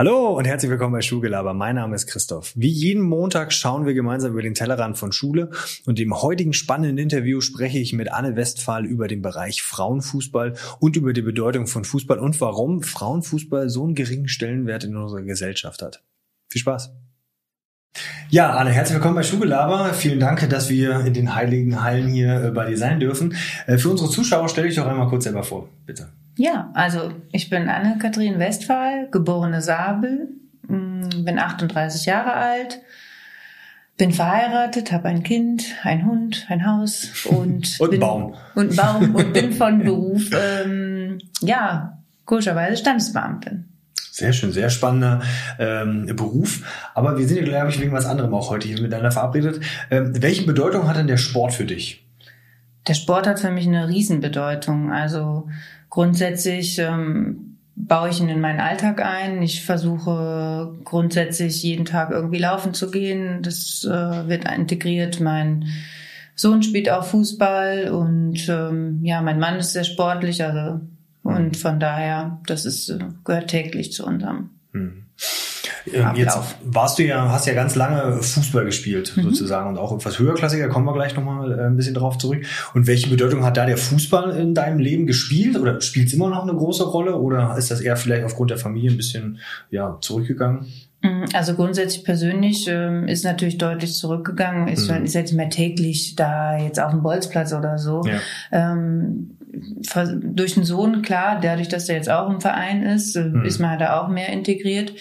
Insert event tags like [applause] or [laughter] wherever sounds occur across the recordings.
Hallo und herzlich willkommen bei Schulgelaber. Mein Name ist Christoph. Wie jeden Montag schauen wir gemeinsam über den Tellerrand von Schule und im heutigen spannenden Interview spreche ich mit Anne Westphal über den Bereich Frauenfußball und über die Bedeutung von Fußball und warum Frauenfußball so einen geringen Stellenwert in unserer Gesellschaft hat. Viel Spaß. Ja, Anne, herzlich willkommen bei Schulgelaber. Vielen Dank, dass wir in den heiligen Hallen hier äh, bei dir sein dürfen. Äh, für unsere Zuschauer stelle ich doch einmal kurz selber vor, bitte. Ja, also ich bin Anne-Kathrin Westphal, geborene Sabel, mm, bin 38 Jahre alt, bin verheiratet, habe ein Kind, ein Hund, ein Haus und [laughs] und bin, Baum und Baum und bin von Beruf [laughs] ähm, ja komischerweise Standesbeamtin. Sehr schön, sehr spannender ähm, Beruf. Aber wir sind ja, glaube ich, wegen was anderem auch heute hier miteinander verabredet. Ähm, welche Bedeutung hat denn der Sport für dich? Der Sport hat für mich eine Riesenbedeutung. Also grundsätzlich ähm, baue ich ihn in meinen Alltag ein. Ich versuche grundsätzlich jeden Tag irgendwie laufen zu gehen. Das äh, wird integriert. Mein Sohn spielt auch Fußball und ähm, ja, mein Mann ist sehr sportlich, also und von daher, das ist äh, gehört täglich zu unserem. Hm. Ähm, jetzt warst du ja, hast ja ganz lange Fußball gespielt, mhm. sozusagen, und auch etwas höherklassiger, kommen wir gleich nochmal äh, ein bisschen drauf zurück. Und welche Bedeutung hat da der Fußball in deinem Leben gespielt? Oder spielt es immer noch eine große Rolle? Oder ist das eher vielleicht aufgrund der Familie ein bisschen ja, zurückgegangen? Mhm, also grundsätzlich persönlich ähm, ist natürlich deutlich zurückgegangen. Ist, mhm. ist jetzt mehr täglich da jetzt auf dem Bolzplatz oder so. Ja. Ähm, durch den Sohn, klar, dadurch, dass er jetzt auch im Verein ist, mhm. ist man da auch mehr integriert.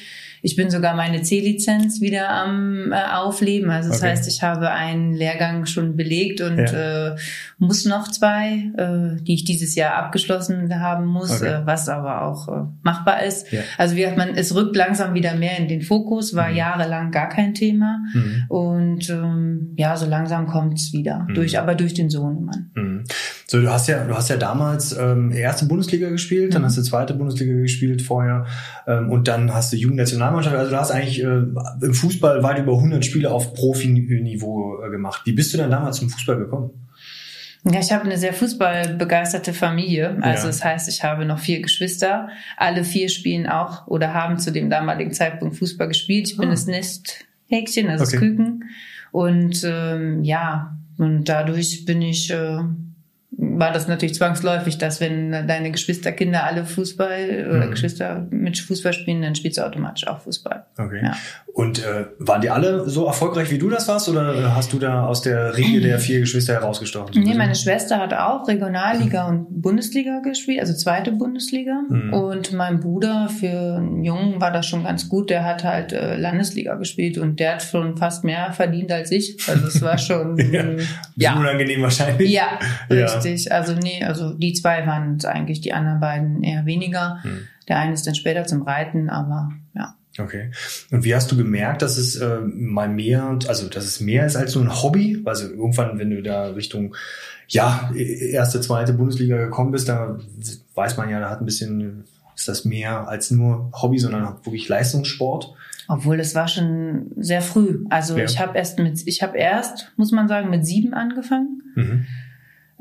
Ich bin sogar meine C-Lizenz wieder am äh, Aufleben. Also das okay. heißt, ich habe einen Lehrgang schon belegt und ja. äh, muss noch zwei, äh, die ich dieses Jahr abgeschlossen haben muss, okay. äh, was aber auch äh, machbar ist. Ja. Also wie hat man, es rückt langsam wieder mehr in den Fokus, war mhm. jahrelang gar kein Thema. Mhm. Und ähm, ja, so langsam kommt's wieder. Mhm. Durch, aber durch den Sohnemann. Mhm. So, du hast ja, du hast ja damals ähm, erste Bundesliga gespielt, dann mhm. hast du zweite Bundesliga gespielt vorher ähm, und dann hast du Jugendnational Nationalmannschaft, also du hast eigentlich äh, im Fußball weit über 100 Spiele auf Profiniveau äh, gemacht. Wie bist du denn damals zum Fußball gekommen? Ja, ich habe eine sehr fußballbegeisterte Familie. Also ja. das heißt, ich habe noch vier Geschwister. Alle vier spielen auch oder haben zu dem damaligen Zeitpunkt Fußball gespielt. Ich bin ah. das Nesthäkchen, also okay. das Küken. Und ähm, ja, und dadurch bin ich äh, war das natürlich zwangsläufig, dass wenn deine Geschwisterkinder alle Fußball oder mhm. Geschwister mit Fußball spielen, dann spielst du automatisch auch Fußball. Okay. Ja. Und äh, waren die alle so erfolgreich wie du das warst oder hast du da aus der Riege der vier Geschwister herausgestochen? Nee, meine Schwester hat auch Regionalliga mhm. und Bundesliga gespielt, also zweite Bundesliga. Mhm. Und mein Bruder für einen Jungen war das schon ganz gut. Der hat halt äh, Landesliga gespielt und der hat schon fast mehr verdient als ich. Also es war schon [laughs] ja, ja. unangenehm wahrscheinlich. Ja, richtig. Ja. Also nee, also die zwei waren es eigentlich, die anderen beiden eher weniger. Mhm. Der eine ist dann später zum Reiten, aber ja. Okay. Und wie hast du gemerkt, dass es äh, mal mehr, also dass es mehr ist als nur ein Hobby? Also irgendwann, wenn du da Richtung ja erste, zweite Bundesliga gekommen bist, da weiß man ja, da hat ein bisschen ist das mehr als nur Hobby, sondern wirklich Leistungssport. Obwohl das war schon sehr früh. Also ja. ich habe erst mit, ich habe erst, muss man sagen, mit sieben angefangen. Mhm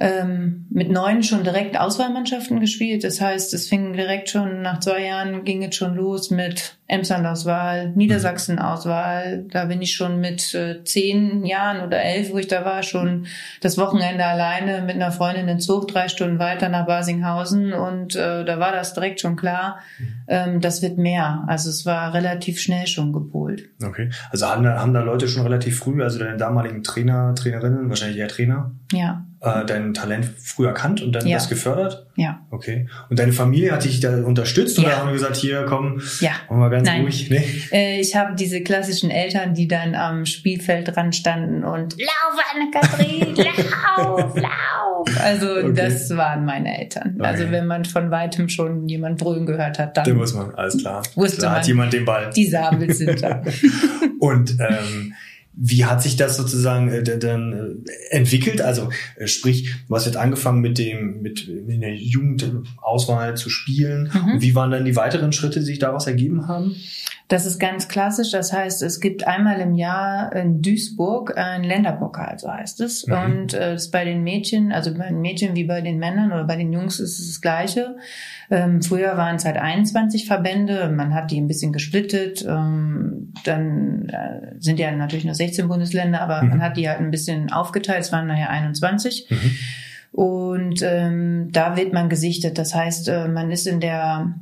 ähm, mit neun schon direkt Auswahlmannschaften gespielt. Das heißt, es fing direkt schon nach zwei Jahren ging es schon los mit Emsland-Auswahl, Niedersachsen-Auswahl. Da bin ich schon mit äh, zehn Jahren oder elf, wo ich da war, schon das Wochenende alleine mit einer Freundin in Zug, drei Stunden weiter nach Basinghausen. Und äh, da war das direkt schon klar, ähm, das wird mehr. Also es war relativ schnell schon gepolt. Okay. Also haben da, haben da Leute schon relativ früh, also deine damaligen Trainer, Trainerinnen, wahrscheinlich eher Trainer? Ja äh, dein Talent früh erkannt und dann ja. das gefördert? Ja. Okay. Und deine Familie hat dich da unterstützt oder haben gesagt, hier komm, ja. machen wir ganz Nein. ruhig? Nee. Äh, ich habe diese klassischen Eltern, die dann am Spielfeld dran standen und Lauf, Anne-Kathrin, [laughs] lauf, lauf. Also okay. das waren meine Eltern. Okay. Also wenn man von weitem schon jemand brüllen gehört hat, dann, dann muss man, alles klar. Wusste da man, hat jemand den Ball. Die Sabel sind da. [laughs] und ähm, wie hat sich das sozusagen äh, dann äh, entwickelt? Also äh, sprich, du hast jetzt angefangen mit dem mit in der Jugendauswahl zu spielen. Mhm. wie waren dann die weiteren Schritte, die sich daraus ergeben haben? Das ist ganz klassisch. Das heißt, es gibt einmal im Jahr in Duisburg ein Länderpokal, so heißt es. Mhm. Und äh, das bei den Mädchen, also bei den Mädchen wie bei den Männern oder bei den Jungs ist es das Gleiche. Ähm, früher waren es halt 21 Verbände. Man hat die ein bisschen gesplittet. Ähm, dann äh, sind ja natürlich nur 16 Bundesländer, aber mhm. man hat die halt ein bisschen aufgeteilt. Es waren nachher 21. Mhm. Und ähm, da wird man gesichtet. Das heißt, äh, man ist in der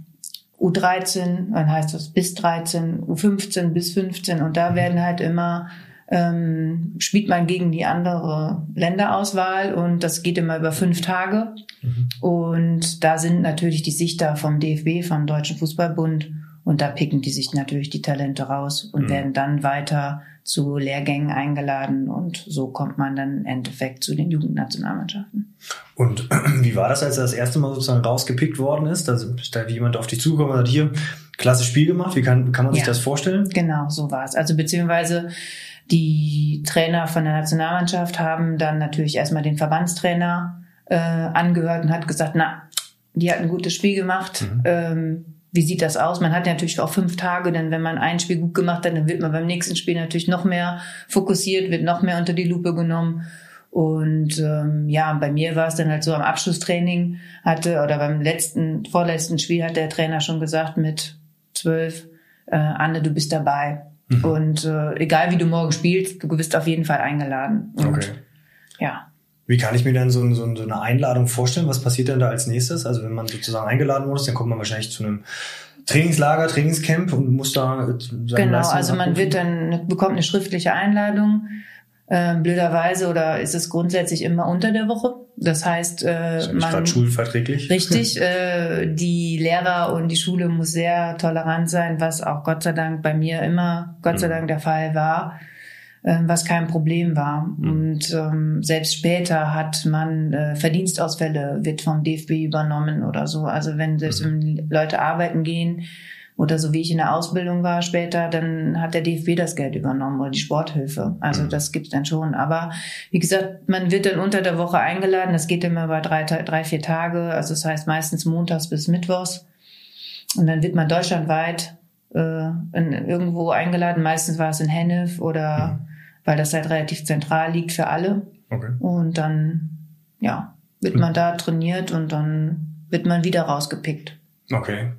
U13, dann heißt das bis 13, U15 bis 15 und da mhm. werden halt immer ähm, spielt man gegen die andere Länderauswahl und das geht immer über fünf Tage. Mhm. Und da sind natürlich die Sichter vom DFB, vom Deutschen Fußballbund und da picken die sich natürlich die Talente raus und mhm. werden dann weiter zu Lehrgängen eingeladen und so kommt man dann im Endeffekt zu den Jugendnationalmannschaften. Und [clears throat] wie war das, als er das erste Mal sozusagen rausgepickt worden ist? Also ist da jemand auf dich zugekommen und hat hier klasse Spiel gemacht? Wie kann, kann man sich das vorstellen? Genau, so war es. Also beziehungsweise die Trainer von der Nationalmannschaft haben dann natürlich erstmal den Verbandstrainer äh, angehört und hat gesagt, na, die hat ein gutes Spiel gemacht. Mhm. Ähm, wie sieht das aus? Man hat ja natürlich auch fünf Tage, denn wenn man ein Spiel gut gemacht hat, dann wird man beim nächsten Spiel natürlich noch mehr fokussiert, wird noch mehr unter die Lupe genommen. Und ähm, ja, bei mir war es dann halt so am Abschlusstraining hatte oder beim letzten, vorletzten Spiel hat der Trainer schon gesagt mit zwölf, äh, Anne, du bist dabei. Mhm. Und äh, egal wie du morgen spielst, du bist auf jeden Fall eingeladen. Und, okay. Ja. Wie kann ich mir denn so, so, so, eine Einladung vorstellen? Was passiert denn da als nächstes? Also wenn man sozusagen eingeladen wurde, dann kommt man wahrscheinlich zu einem Trainingslager, Trainingscamp und muss da seine Genau, Leistung also man wird dann bekommt eine schriftliche Einladung. Ähm, blöderweise oder ist es grundsätzlich immer unter der Woche. Das heißt, äh, ist man schulverträglich. [laughs] [laughs] Richtig, äh, die Lehrer und die Schule muss sehr tolerant sein, was auch Gott sei Dank bei mir immer Gott sei mhm. Dank der Fall war. Ähm, was kein Problem war. Mhm. Und ähm, selbst später hat man äh, Verdienstausfälle, wird vom DFB übernommen oder so. Also wenn selbst mhm. wenn Leute arbeiten gehen oder so wie ich in der Ausbildung war später, dann hat der DFB das Geld übernommen oder die Sporthilfe. Also mhm. das gibt's dann schon. Aber wie gesagt, man wird dann unter der Woche eingeladen. Das geht immer über drei, drei vier Tage. Also das heißt meistens montags bis mittwochs. Und dann wird man deutschlandweit äh, in, irgendwo eingeladen. Meistens war es in Hennef oder mhm weil das halt relativ zentral liegt für alle. Okay. Und dann, ja, wird man da trainiert und dann wird man wieder rausgepickt. Okay.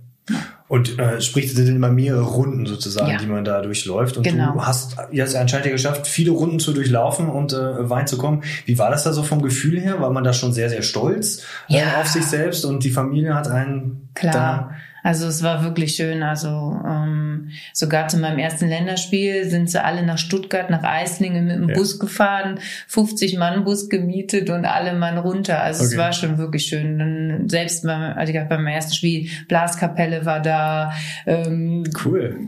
Und äh, sprich, sind immer mehrere Runden sozusagen, ja. die man da durchläuft. Und genau. du hast jetzt anscheinend ja geschafft, viele Runden zu durchlaufen und äh, weit zu kommen. Wie war das da so vom Gefühl her? War man da schon sehr, sehr stolz äh, ja. äh, auf sich selbst und die Familie hat einen Klar. da also es war wirklich schön. Also ähm, sogar zu meinem ersten Länderspiel sind sie alle nach Stuttgart, nach Eislingen mit dem ja. Bus gefahren, 50 Mann Bus gemietet und alle Mann runter. Also okay. es war schon wirklich schön. Dann selbst beim, also ich beim ersten Spiel Blaskapelle war da. Ähm, cool.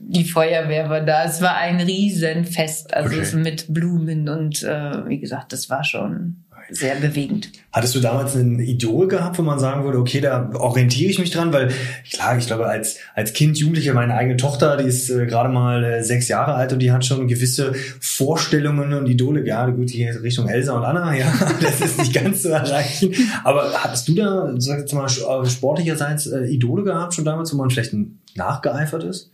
Die Feuerwehr war da. Es war ein Riesenfest, also okay. mit Blumen und äh, wie gesagt, das war schon sehr bewegend. Hattest du damals ein Idol gehabt, wo man sagen würde, okay, da orientiere ich mich dran? Weil klar, ich glaube, als, als Kind, Jugendlicher, meine eigene Tochter, die ist äh, gerade mal äh, sechs Jahre alt und die hat schon gewisse Vorstellungen und Idole. Ja, gut, die Richtung Elsa und Anna, [laughs] ja, das ist nicht ganz zu erreichen. Aber hattest du da, sag jetzt mal, äh, sportlicherseits äh, Idole gehabt schon damals, wo man vielleicht nachgeeifert ist?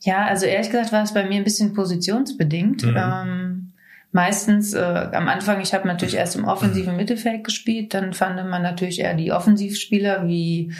Ja, also ehrlich gesagt war es bei mir ein bisschen positionsbedingt. Mhm. Ähm, meistens äh, am Anfang, ich habe natürlich erst im offensiven Mittelfeld gespielt, dann fand man natürlich eher die Offensivspieler wie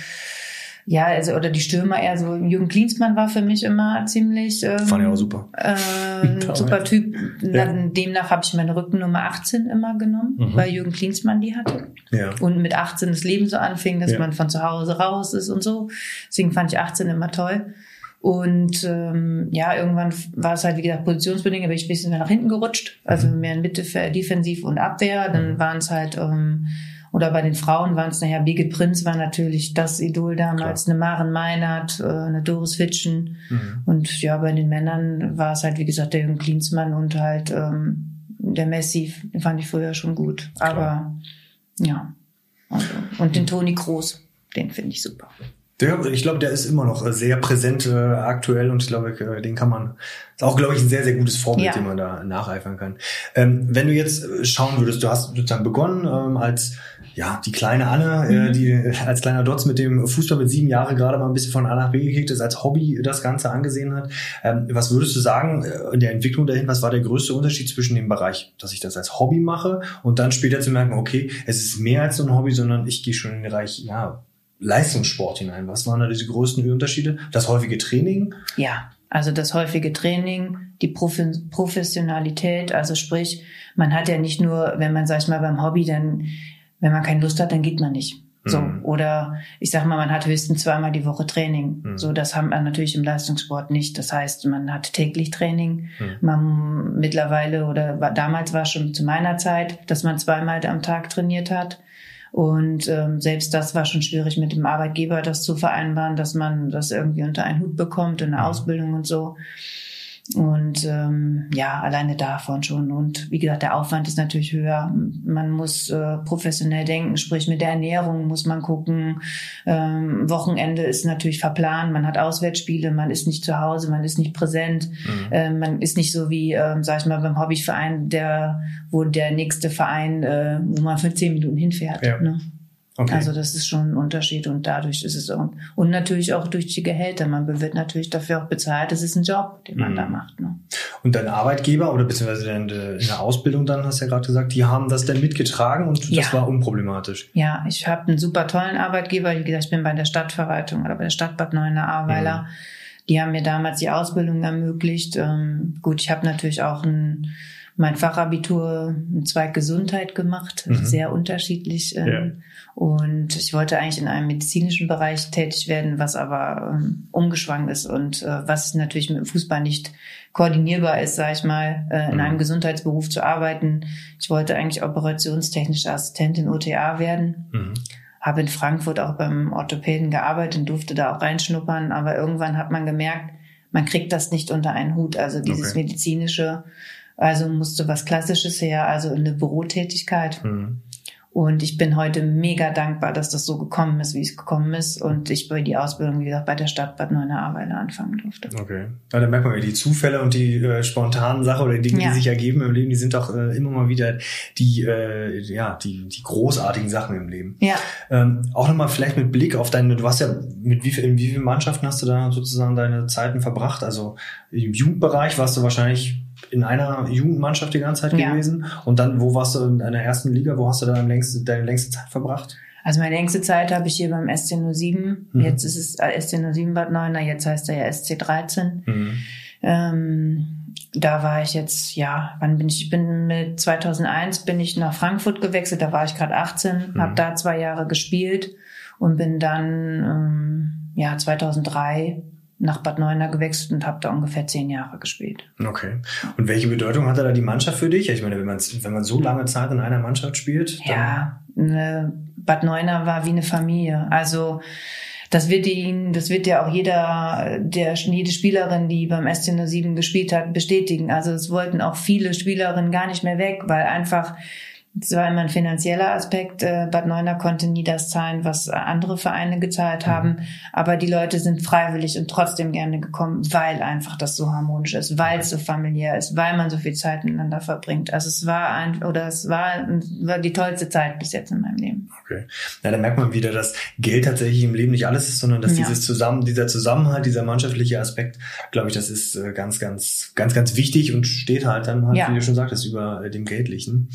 ja, also oder die Stürmer eher so. Jürgen Klinsmann war für mich immer ziemlich ähm, fand ich auch super. Äh, [laughs] super Typ. Ja. Demnach habe ich meine Rückennummer 18 immer genommen, mhm. weil Jürgen Klinsmann die hatte. Ja. Und mit 18 das Leben so anfing, dass ja. man von zu Hause raus ist und so. Deswegen fand ich 18 immer toll. Und ähm, ja, irgendwann war es halt, wie gesagt, positionsbedingt, aber ich bin ein bisschen mehr nach hinten gerutscht. Also mhm. mehr in Mitte, Defensiv und Abwehr. Dann mhm. waren es halt, ähm, oder bei den Frauen waren es nachher, Birgit Prinz war natürlich das Idol damals, Klar. eine Maren Meinert, äh, eine Doris Fitschen. Mhm. Und ja, bei den Männern war es halt, wie gesagt, der Jürgen Klinsmann und halt ähm, der Messi, den fand ich früher schon gut. Klar. Aber ja. Also, und den Toni Groß, den finde ich super. Ich glaube, der ist immer noch sehr präsent äh, aktuell und ich glaube, äh, den kann man, ist auch, glaube ich, ein sehr, sehr gutes Vorbild, ja. dem man da nacheifern kann. Ähm, wenn du jetzt äh, schauen würdest, du hast sozusagen begonnen ähm, als ja, die kleine Anne, äh, mhm. äh, die als kleiner Dotz mit dem Fußball mit sieben Jahren gerade mal ein bisschen von A nach B gekickt ist, als Hobby das Ganze angesehen hat. Ähm, was würdest du sagen äh, in der Entwicklung dahin, was war der größte Unterschied zwischen dem Bereich, dass ich das als Hobby mache und dann später zu merken, okay, es ist mehr als so ein Hobby, sondern ich gehe schon in den Bereich, ja, Leistungssport hinein. Was waren da diese größten Unterschiede? Das häufige Training? Ja, also das häufige Training, die Professionalität, also sprich, man hat ja nicht nur, wenn man, sag ich mal, beim Hobby dann wenn man keine Lust hat, dann geht man nicht. So. Mhm. Oder ich sag mal, man hat höchstens zweimal die Woche Training. Mhm. So, das haben wir natürlich im Leistungssport nicht. Das heißt, man hat täglich Training. Mhm. Man mittlerweile oder war, damals war schon zu meiner Zeit, dass man zweimal am Tag trainiert hat. Und ähm, selbst das war schon schwierig mit dem Arbeitgeber, das zu vereinbaren, dass man das irgendwie unter einen Hut bekommt in der mhm. Ausbildung und so. Und ähm, ja, alleine davon schon. Und wie gesagt, der Aufwand ist natürlich höher. Man muss äh, professionell denken, sprich mit der Ernährung muss man gucken. Ähm, Wochenende ist natürlich verplant, man hat Auswärtsspiele, man ist nicht zu Hause, man ist nicht präsent. Mhm. Ähm, man ist nicht so wie, ähm, sag ich mal, beim Hobbyverein, der, wo der nächste Verein, äh, wo man für zehn Minuten hinfährt. Ja. Ne? Okay. Also das ist schon ein Unterschied und dadurch ist es auch, und natürlich auch durch die Gehälter. Man wird natürlich dafür auch bezahlt. Das ist ein Job, den man mhm. da macht. Ne? Und dein Arbeitgeber oder beziehungsweise in der Ausbildung dann, hast du ja gerade gesagt, die haben das dann mitgetragen und das ja. war unproblematisch. Ja, ich habe einen super tollen Arbeitgeber. Wie gesagt, ich bin bei der Stadtverwaltung oder bei der Stadt Bad Neuenahr-Ahrweiler. Mhm. Die haben mir damals die Ausbildung ermöglicht. Ähm, gut, ich habe natürlich auch ein mein Fachabitur im Zweig Gesundheit gemacht, mhm. sehr unterschiedlich. Ähm, ja. Und ich wollte eigentlich in einem medizinischen Bereich tätig werden, was aber ähm, umgeschwankt ist und äh, was natürlich mit dem Fußball nicht koordinierbar ist, sage ich mal, äh, in mhm. einem Gesundheitsberuf zu arbeiten. Ich wollte eigentlich operationstechnische Assistentin OTA werden. Mhm. Habe in Frankfurt auch beim Orthopäden gearbeitet und durfte da auch reinschnuppern, aber irgendwann hat man gemerkt, man kriegt das nicht unter einen Hut. Also dieses okay. medizinische, also musste was Klassisches her, also eine Bürotätigkeit. Mhm. Und ich bin heute mega dankbar, dass das so gekommen ist, wie es gekommen ist. Und ich bei die Ausbildung, wie gesagt, bei der Stadt Bad Neuenahr-Ahrweiler anfangen durfte. Okay. Ja, da merkt man ja, die Zufälle und die äh, spontanen Sachen oder die Dinge, ja. die sich ergeben im Leben, die sind doch äh, immer mal wieder die, äh, ja, die, die großartigen Sachen im Leben. Ja. Ähm, auch nochmal vielleicht mit Blick auf deine, du hast ja, mit wie viel, in wie vielen Mannschaften hast du da sozusagen deine Zeiten verbracht? Also im Jugendbereich warst du wahrscheinlich in einer Jugendmannschaft die ganze Zeit ja. gewesen. Und dann, wo warst du in deiner ersten Liga? Wo hast du deine längste, deine längste Zeit verbracht? Also meine längste Zeit habe ich hier beim SC07. Mhm. Jetzt ist es äh, SC07 Bad Neuner, jetzt heißt er ja SC13. Mhm. Ähm, da war ich jetzt, ja, wann bin ich? Ich bin mit 2001 bin ich nach Frankfurt gewechselt, da war ich gerade 18, mhm. habe da zwei Jahre gespielt und bin dann, ähm, ja, 2003 nach Bad Neuenahr gewechselt und habe da ungefähr zehn Jahre gespielt. Okay. Und welche Bedeutung hatte da die Mannschaft für dich? Ich meine, wenn man, wenn man so lange Zeit in einer Mannschaft spielt. Ja, ne, Bad Neuenahr war wie eine Familie. Also das wird ihn, das wird ja auch jeder, der jede Spielerin, die beim SC07 gespielt hat, bestätigen. Also es wollten auch viele Spielerinnen gar nicht mehr weg, weil einfach es war immer ein finanzieller Aspekt. Äh, Bad Neuner konnte nie das zahlen, was andere Vereine gezahlt haben. Mhm. Aber die Leute sind freiwillig und trotzdem gerne gekommen, weil einfach das so harmonisch ist, weil es so familiär ist, weil man so viel Zeit miteinander verbringt. Also es war ein, oder es war, war die tollste Zeit bis jetzt in meinem Leben. Okay. Ja, da merkt man wieder, dass Geld tatsächlich im Leben nicht alles ist, sondern dass ja. dieses Zusammen, dieser Zusammenhalt, dieser mannschaftliche Aspekt, glaube ich, das ist äh, ganz, ganz, ganz, ganz wichtig und steht halt dann halt, ja. wie du schon sagtest, über äh, dem Geldlichen.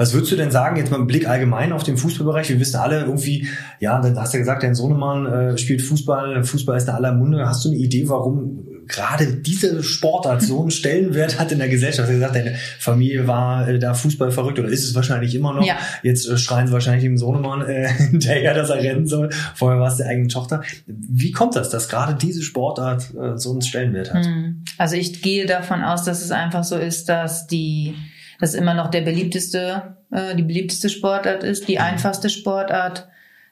Was würdest du denn sagen, jetzt mal im Blick allgemein auf den Fußballbereich? Wir wissen alle irgendwie, ja, dann hast du ja gesagt, dein Sohnemann äh, spielt Fußball, Fußball ist in aller Munde. Hast du eine Idee, warum gerade diese Sportart so einen Stellenwert hat in der Gesellschaft? Du hast gesagt, deine Familie war äh, da Fußball verrückt oder ist es wahrscheinlich immer noch. Ja. Jetzt äh, schreien sie wahrscheinlich dem Sohnemann äh, [laughs] hinterher, dass er rennen soll. Vorher war es der eigene Tochter. Wie kommt das, dass gerade diese Sportart äh, so einen Stellenwert hat? Hm. Also ich gehe davon aus, dass es einfach so ist, dass die das immer noch der beliebteste, äh, die beliebteste Sportart ist, die mhm. einfachste Sportart.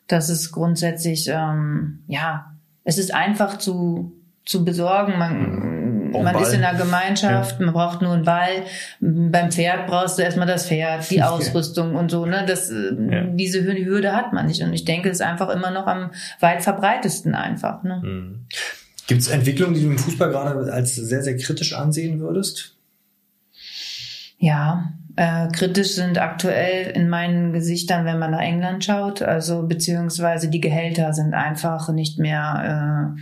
Das ist grundsätzlich, ähm, ja, es ist einfach zu, zu besorgen. Man, man Ball. ist in einer Gemeinschaft, ja. man braucht nur einen Ball. Beim Pferd brauchst du erstmal das Pferd, die Ausrüstung und so. Ne? Das, äh, ja. Diese Hürde hat man nicht. Und ich denke, es ist einfach immer noch am weit verbreitesten einfach. Ne? Mhm. Gibt es Entwicklungen, die du im Fußball gerade als sehr, sehr kritisch ansehen würdest? Ja, äh, kritisch sind aktuell in meinen Gesichtern, wenn man nach England schaut, also beziehungsweise die Gehälter sind einfach nicht mehr äh,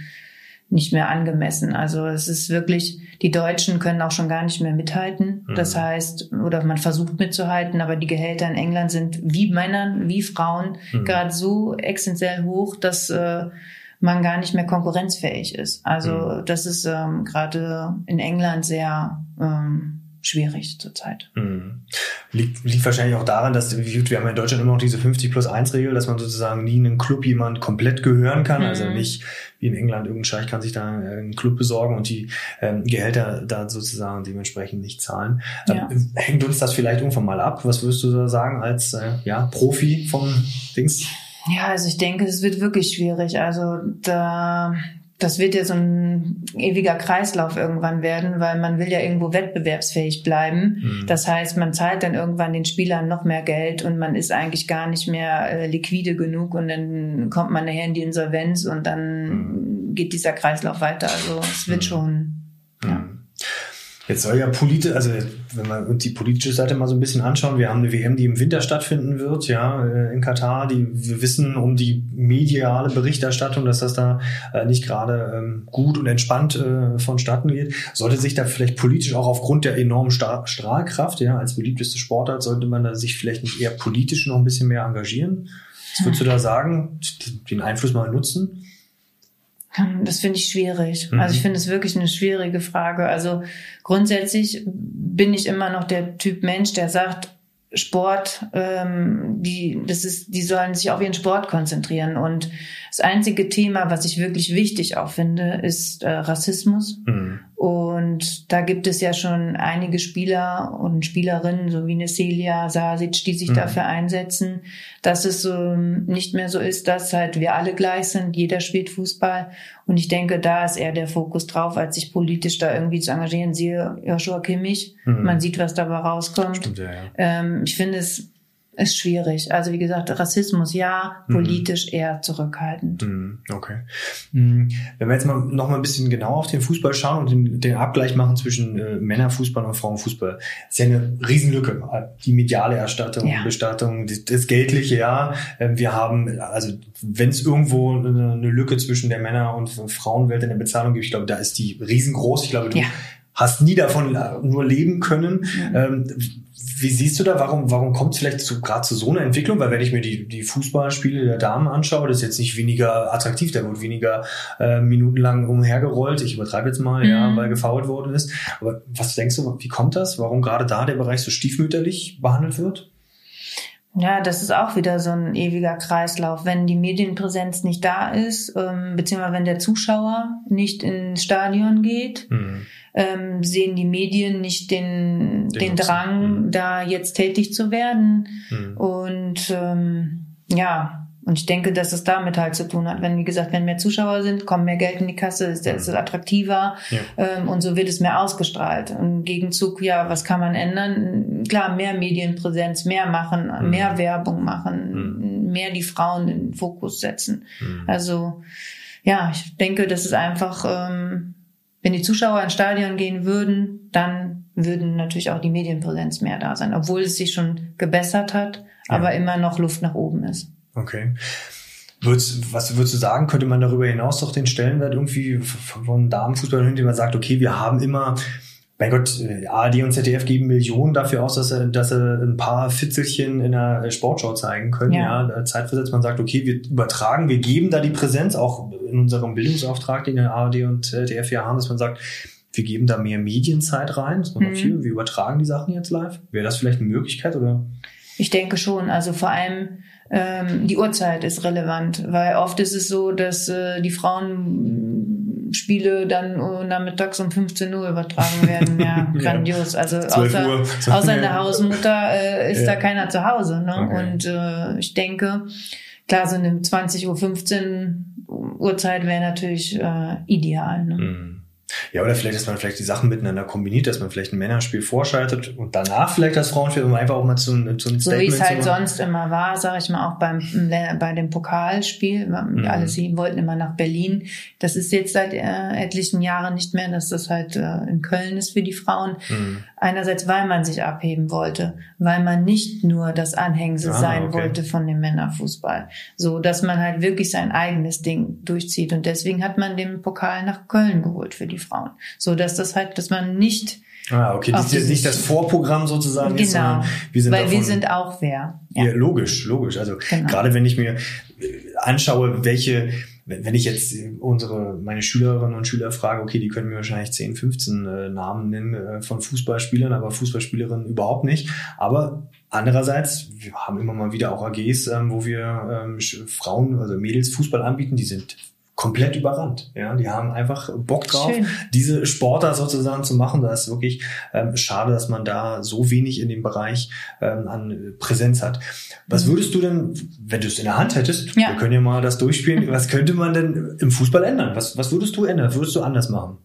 nicht mehr angemessen. Also es ist wirklich, die Deutschen können auch schon gar nicht mehr mithalten. Mhm. Das heißt, oder man versucht mitzuhalten, aber die Gehälter in England sind wie Männern, wie Frauen mhm. gerade so essentiell hoch, dass äh, man gar nicht mehr konkurrenzfähig ist. Also mhm. das ist ähm, gerade in England sehr ähm, schwierig zurzeit. Mhm. Liegt, liegt wahrscheinlich auch daran, dass wir haben in Deutschland immer noch diese 50 plus 1 Regel, dass man sozusagen nie in einen Club jemand komplett gehören kann. Also mhm. Also nicht wie in England, irgendein Scheich kann sich da einen Club besorgen und die ähm, Gehälter da sozusagen dementsprechend nicht zahlen. Ähm, ja. hängt uns das vielleicht irgendwann mal ab? Was würdest du da sagen als äh, ja, Profi von Dings? Ja, also ich denke, es wird wirklich schwierig. Also da das wird ja so ein ewiger Kreislauf irgendwann werden, weil man will ja irgendwo wettbewerbsfähig bleiben. Mhm. Das heißt, man zahlt dann irgendwann den Spielern noch mehr Geld und man ist eigentlich gar nicht mehr äh, liquide genug und dann kommt man nachher in die Insolvenz und dann mhm. geht dieser Kreislauf weiter. Also es wird mhm. schon. Jetzt soll ja politisch, also wenn wir uns die politische Seite mal so ein bisschen anschauen, wir haben eine WM, die im Winter stattfinden wird, ja, äh, in Katar. Die, wir wissen um die mediale Berichterstattung, dass das da äh, nicht gerade ähm, gut und entspannt äh, vonstatten geht. Sollte sich da vielleicht politisch auch aufgrund der enormen Strahlkraft, ja, als beliebteste Sportart, sollte man da sich vielleicht nicht eher politisch noch ein bisschen mehr engagieren? Was würdest du da sagen? Den Einfluss mal nutzen? Das finde ich schwierig. Mhm. Also ich finde es wirklich eine schwierige Frage. Also grundsätzlich bin ich immer noch der Typ Mensch, der sagt, Sport, ähm, die, das ist, die sollen sich auf ihren Sport konzentrieren. Und das einzige Thema, was ich wirklich wichtig auch finde, ist äh, Rassismus. Mhm. Und da gibt es ja schon einige Spieler und Spielerinnen, so wie eine Celia Sasic, die sich mhm. dafür einsetzen, dass es so nicht mehr so ist, dass halt wir alle gleich sind, jeder spielt Fußball. Und ich denke, da ist eher der Fokus drauf, als sich politisch da irgendwie zu engagieren. Siehe Joshua Kimmich, mhm. man sieht, was dabei rauskommt. Stimmt, ja, ja. Ähm, ich finde es ist schwierig. Also wie gesagt, Rassismus ja, mhm. politisch mhm. eher zurückhaltend. Mhm. Okay. Mhm. Wenn wir jetzt mal noch mal ein bisschen genauer auf den Fußball schauen und den, den Abgleich machen zwischen äh, Männerfußball und Frauenfußbel, ist ja eine Riesenlücke. Die mediale Erstattung, ja. Bestattung, das, das Geldliche, ja. Ähm, wir haben, also wenn es irgendwo eine, eine Lücke zwischen der Männer- und Frauenwelt in der Bezahlung gibt, ich glaube, da ist die riesengroß. Ich glaube, du ja. Hast nie davon nur leben können. Mhm. Ähm, wie siehst du da, warum, warum kommt es vielleicht zu, gerade zu so einer Entwicklung? Weil wenn ich mir die, die Fußballspiele der Damen anschaue, das ist jetzt nicht weniger attraktiv, da wird weniger äh, minutenlang umhergerollt. Ich übertreibe jetzt mal, mhm. ja, weil gefault worden ist. Aber was denkst du, wie kommt das? Warum gerade da der Bereich so stiefmütterlich behandelt wird? Ja, das ist auch wieder so ein ewiger Kreislauf. Wenn die Medienpräsenz nicht da ist, ähm, beziehungsweise wenn der Zuschauer nicht ins Stadion geht, mhm ähm, sehen die Medien nicht den, den, den Drang, mhm. da jetzt tätig zu werden. Mhm. Und ähm, ja, und ich denke, dass es damit halt zu tun hat. Wenn, wie gesagt, wenn mehr Zuschauer sind, kommen mehr Geld in die Kasse, ist es mhm. attraktiver ja. ähm, und so wird es mehr ausgestrahlt. Im Gegenzug, ja, was kann man ändern? Klar, mehr Medienpräsenz, mehr machen, mhm. mehr Werbung machen, mhm. mehr die Frauen in den Fokus setzen. Mhm. Also ja, ich denke, das ist einfach ähm, wenn die Zuschauer ins Stadion gehen würden, dann würden natürlich auch die Medienpräsenz mehr da sein, obwohl es sich schon gebessert hat, ja. aber immer noch Luft nach oben ist. Okay. Würdest, was würdest du sagen, könnte man darüber hinaus doch den Stellenwert irgendwie von Damenfußball hin, indem man sagt, okay, wir haben immer mein Gott, äh, ARD und ZDF geben Millionen dafür aus, dass sie, dass sie ein paar Fitzelchen in der Sportschau zeigen können. Ja. ja, Zeitversetzt, man sagt, okay, wir übertragen, wir geben da die Präsenz, auch in unserem Bildungsauftrag, den der ARD und ZDF ja haben, dass man sagt, wir geben da mehr Medienzeit rein, dass man mhm. sagt, wir übertragen die Sachen jetzt live. Wäre das vielleicht eine Möglichkeit oder? Ich denke schon. Also vor allem ähm, die Uhrzeit ist relevant, weil oft ist es so, dass äh, die Frauen Spiele dann uh, nachmittags um 15 Uhr übertragen werden. [laughs] Ja, grandios. Also außer, [laughs] außer in der Hausmutter äh, ist ja. da keiner zu Hause. Ne? Okay. Und äh, ich denke, klar, so eine 20.15 Uhr Uhrzeit wäre natürlich äh, ideal. Ne? Mhm. Ja, oder vielleicht, dass man vielleicht die Sachen miteinander kombiniert, dass man vielleicht ein Männerspiel vorschaltet und danach vielleicht das Frauenspiel, um einfach auch mal zu, zu einem So wie es halt sonst immer war, sage ich mal, auch beim bei dem Pokalspiel. Mhm. Alle sie wollten immer nach Berlin. Das ist jetzt seit äh, etlichen Jahren nicht mehr, dass das halt äh, in Köln ist für die Frauen. Mhm. Einerseits, weil man sich abheben wollte, weil man nicht nur das Anhängsel ah, sein okay. wollte von dem Männerfußball. So, dass man halt wirklich sein eigenes Ding durchzieht. Und deswegen hat man den Pokal nach Köln geholt für die Frauen. So, dass das halt, dass man nicht Ah, okay. Das ist jetzt nicht das Vorprogramm sozusagen. Genau. Ist, wir sind weil davon, wir sind auch wer. Ja, ja logisch, logisch. Also genau. gerade wenn ich mir äh, anschaue, welche wenn ich jetzt unsere, meine Schülerinnen und Schüler frage, okay, die können mir wahrscheinlich 10, 15 äh, Namen nennen äh, von Fußballspielern, aber Fußballspielerinnen überhaupt nicht. Aber andererseits, wir haben immer mal wieder auch AGs, ähm, wo wir ähm, Frauen, also Mädels Fußball anbieten, die sind komplett überrannt. Ja, die haben einfach Bock drauf, Schön. diese Sportler sozusagen zu machen. Da ist wirklich ähm, schade, dass man da so wenig in dem Bereich ähm, an Präsenz hat. Was mhm. würdest du denn, wenn du es in der Hand hättest, ja. wir können ja mal das durchspielen, [laughs] was könnte man denn im Fußball ändern? Was, was würdest du ändern? Was würdest du anders machen?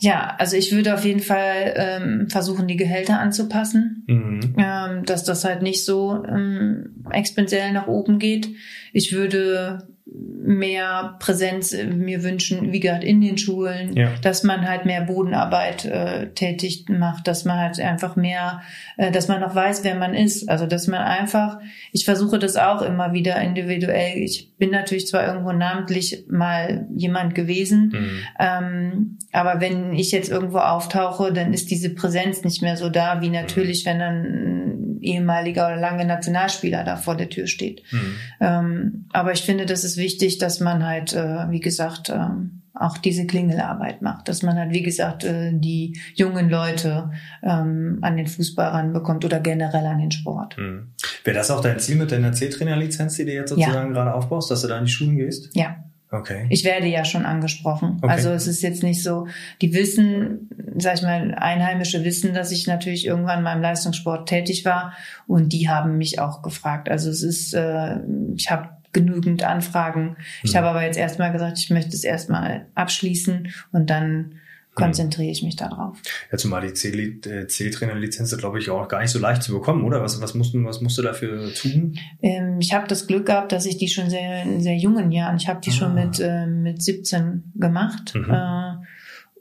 Ja, also ich würde auf jeden Fall ähm, versuchen, die Gehälter anzupassen, mhm. ähm, dass das halt nicht so ähm, exponentiell nach oben geht. Ich würde mehr Präsenz äh, mir wünschen, wie gesagt, in den Schulen, ja. dass man halt mehr Bodenarbeit äh, tätig macht, dass man halt einfach mehr, äh, dass man noch weiß, wer man ist. Also dass man einfach, ich versuche das auch immer wieder individuell. Ich bin natürlich zwar irgendwo namentlich mal jemand gewesen, mhm. ähm, aber wenn ich jetzt irgendwo auftauche, dann ist diese Präsenz nicht mehr so da, wie natürlich, mhm. wenn dann ehemaliger oder lange Nationalspieler da vor der Tür steht. Mhm. Ähm, aber ich finde, das ist wichtig, dass man halt, äh, wie gesagt, ähm, auch diese Klingelarbeit macht, dass man halt, wie gesagt, äh, die jungen Leute ähm, an den Fußball ranbekommt oder generell an den Sport. Mhm. Wäre das auch dein Ziel mit deiner C-Trainer-Lizenz, die du jetzt sozusagen ja. gerade aufbaust, dass du da in die Schulen gehst? Ja. Okay. Ich werde ja schon angesprochen. Okay. Also es ist jetzt nicht so, die wissen, sag ich mal, Einheimische wissen, dass ich natürlich irgendwann mal im Leistungssport tätig war und die haben mich auch gefragt. Also es ist, äh, ich habe genügend Anfragen. Mhm. Ich habe aber jetzt erstmal gesagt, ich möchte es erstmal abschließen und dann konzentriere ich mich darauf. Ja, zumal die C-Trainer-Lizenz ist, glaube ich, auch gar nicht so leicht zu bekommen, oder? Was, was, musst, du, was musst du dafür tun? Ähm, ich habe das Glück gehabt, dass ich die schon sehr, in sehr jungen Jahren, ich habe die ah. schon mit, äh, mit 17 gemacht. Mhm. Äh,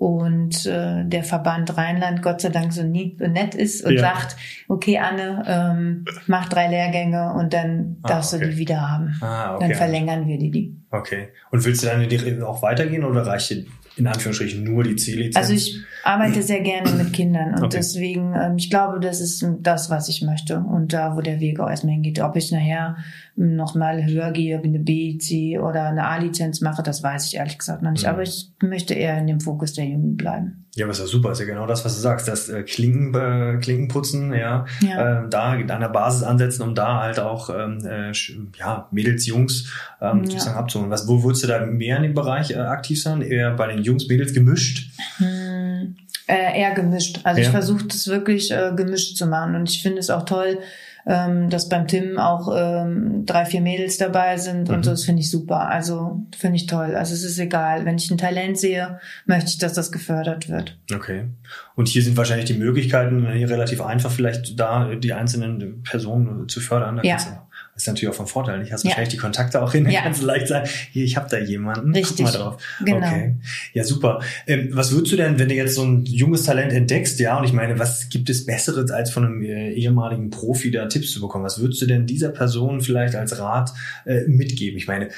und äh, der Verband Rheinland Gott sei Dank so nett ist und ja. sagt, okay, Anne, ähm, mach drei Lehrgänge und dann ah, darfst okay. du die wieder haben. Ah, okay. Dann verlängern wir die. die. Okay. Und willst du dann auch weitergehen oder reicht dir in Anführungsstrichen nur die C-Lizenz? Also ich arbeite sehr gerne mit Kindern und okay. deswegen, ähm, ich glaube, das ist das, was ich möchte und da, wo der Weg auch erstmal hingeht. Ob ich nachher nochmal höher gehe, eine B, C oder eine A-Lizenz mache, das weiß ich ehrlich gesagt noch nicht. Mhm. Aber ich möchte eher in dem Fokus der Jugend bleiben. Ja, was ja super ist ja genau das, was du sagst. Das äh, Klinken, äh, Klinkenputzen, ja, ja. Äh, da an der Basis ansetzen, um da halt auch ähm, äh, ja, Mädels, Jungs ähm, ja. sozusagen abzuholen. Was, wo würdest du da mehr in dem Bereich äh, aktiv sein? Eher bei den Jungs, Mädels gemischt? Hm, äh, eher gemischt. Also ja. ich versuche das wirklich äh, gemischt zu machen und ich finde es auch toll, ähm, dass beim Tim auch ähm, drei, vier Mädels dabei sind mhm. und so, das finde ich super. Also finde ich toll. Also es ist egal. Wenn ich ein Talent sehe, möchte ich, dass das gefördert wird. Okay. Und hier sind wahrscheinlich die Möglichkeiten hier relativ einfach, vielleicht da die einzelnen Personen zu fördern. Da ja. Das ist natürlich auch von Vorteil. Ich hast ja. wahrscheinlich die Kontakte auch hin, ja. kannst du leicht sagen, hier, ich habe da jemanden, Richtig. guck mal drauf. Genau. Okay. Ja, super. Ähm, was würdest du denn, wenn du jetzt so ein junges Talent entdeckst, ja, und ich meine, was gibt es Besseres, als von einem äh, ehemaligen Profi da Tipps zu bekommen? Was würdest du denn dieser Person vielleicht als Rat äh, mitgeben? Ich meine,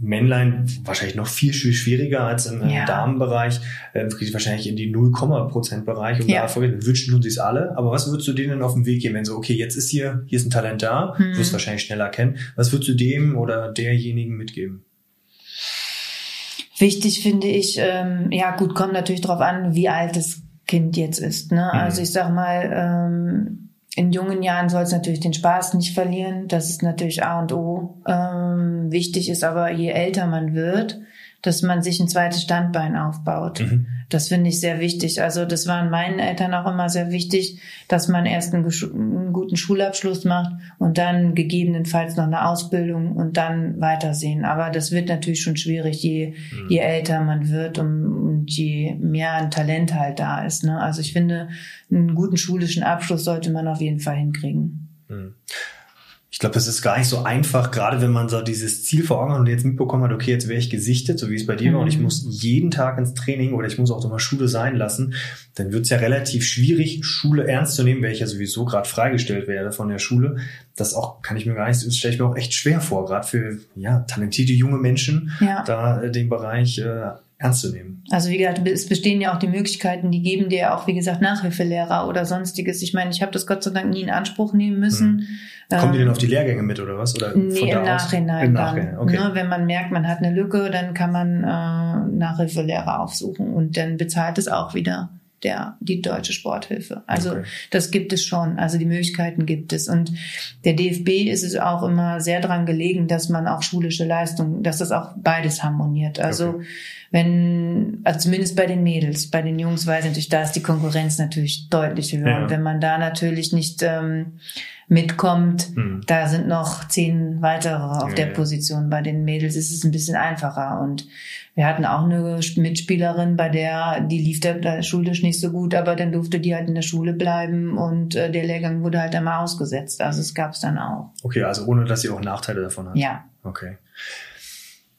Männlein wahrscheinlich noch viel, viel schwieriger als im, ja. Damenbereich, äh, geht wahrscheinlich in die 0, Prozent Bereich und ja. da wünschen tun sie es alle. Aber was würdest du denen auf den Weg geben, wenn so, okay, jetzt ist hier, hier ist ein Talent da, hm. wirst wahrscheinlich schneller kennen. Was würdest du dem oder derjenigen mitgeben? Wichtig finde ich, ähm, ja gut, kommt natürlich darauf an, wie alt das Kind jetzt ist. Ne? Mhm. Also ich sag mal, ähm, in jungen Jahren soll es natürlich den Spaß nicht verlieren. Das ist natürlich A und O. Ähm, wichtig ist aber, je älter man wird, dass man sich ein zweites Standbein aufbaut. Mhm. Das finde ich sehr wichtig. Also das waren meinen Eltern auch immer sehr wichtig, dass man erst einen, einen, guten Schulabschluss macht und dann gegebenenfalls noch eine Ausbildung und dann weitersehen. Aber das wird natürlich schon schwierig, je, mhm. je älter man wird und, und, je mehr ein Talent halt da ist. Ne? Also ich finde, einen guten schulischen Abschluss sollte man auf jeden Fall hinkriegen. Mhm ich glaube, das ist gar nicht so einfach, gerade wenn man so dieses Ziel vor Augen hat und jetzt mitbekommen hat, okay, jetzt wäre ich gesichtet, so wie es bei dir mhm. war, und ich mhm. muss jeden Tag ins Training oder ich muss auch mal Schule sein lassen, dann wird es ja relativ schwierig, Schule ernst zu nehmen, weil ich ja sowieso gerade freigestellt werde von der Schule. Das auch kann ich mir gar nicht, das stelle ich mir auch echt schwer vor, gerade für ja talentierte junge Menschen, ja. da äh, den Bereich äh, ernst zu nehmen. Also wie gesagt, es bestehen ja auch die Möglichkeiten, die geben dir ja auch, wie gesagt, Nachhilfelehrer oder sonstiges. Ich meine, ich habe das Gott sei Dank nie in Anspruch nehmen müssen. Hm. Kommen die denn auf die Lehrgänge mit oder was? Oder nee, im Nachhinein Im dann. Okay. Ne, wenn man merkt, man hat eine Lücke, dann kann man äh, Nachhilfelehrer aufsuchen und dann bezahlt es auch wieder der, die deutsche Sporthilfe. Also okay. das gibt es schon. Also die Möglichkeiten gibt es. Und der DFB ist es auch immer sehr dran gelegen, dass man auch schulische Leistungen, dass das auch beides harmoniert. Also okay. wenn, also zumindest bei den Mädels, bei den Jungs weiß ich natürlich, da ist die Konkurrenz natürlich deutlich höher. Ja. Und wenn man da natürlich nicht ähm, mitkommt, hm. da sind noch zehn weitere auf ja, der Position. Bei den Mädels ist es ein bisschen einfacher. Und wir hatten auch eine Mitspielerin, bei der, die lief der schulisch nicht so gut, aber dann durfte die halt in der Schule bleiben und äh, der Lehrgang wurde halt einmal ausgesetzt. Also es gab es dann auch. Okay, also ohne, dass sie auch Nachteile davon hat. Ja. Okay.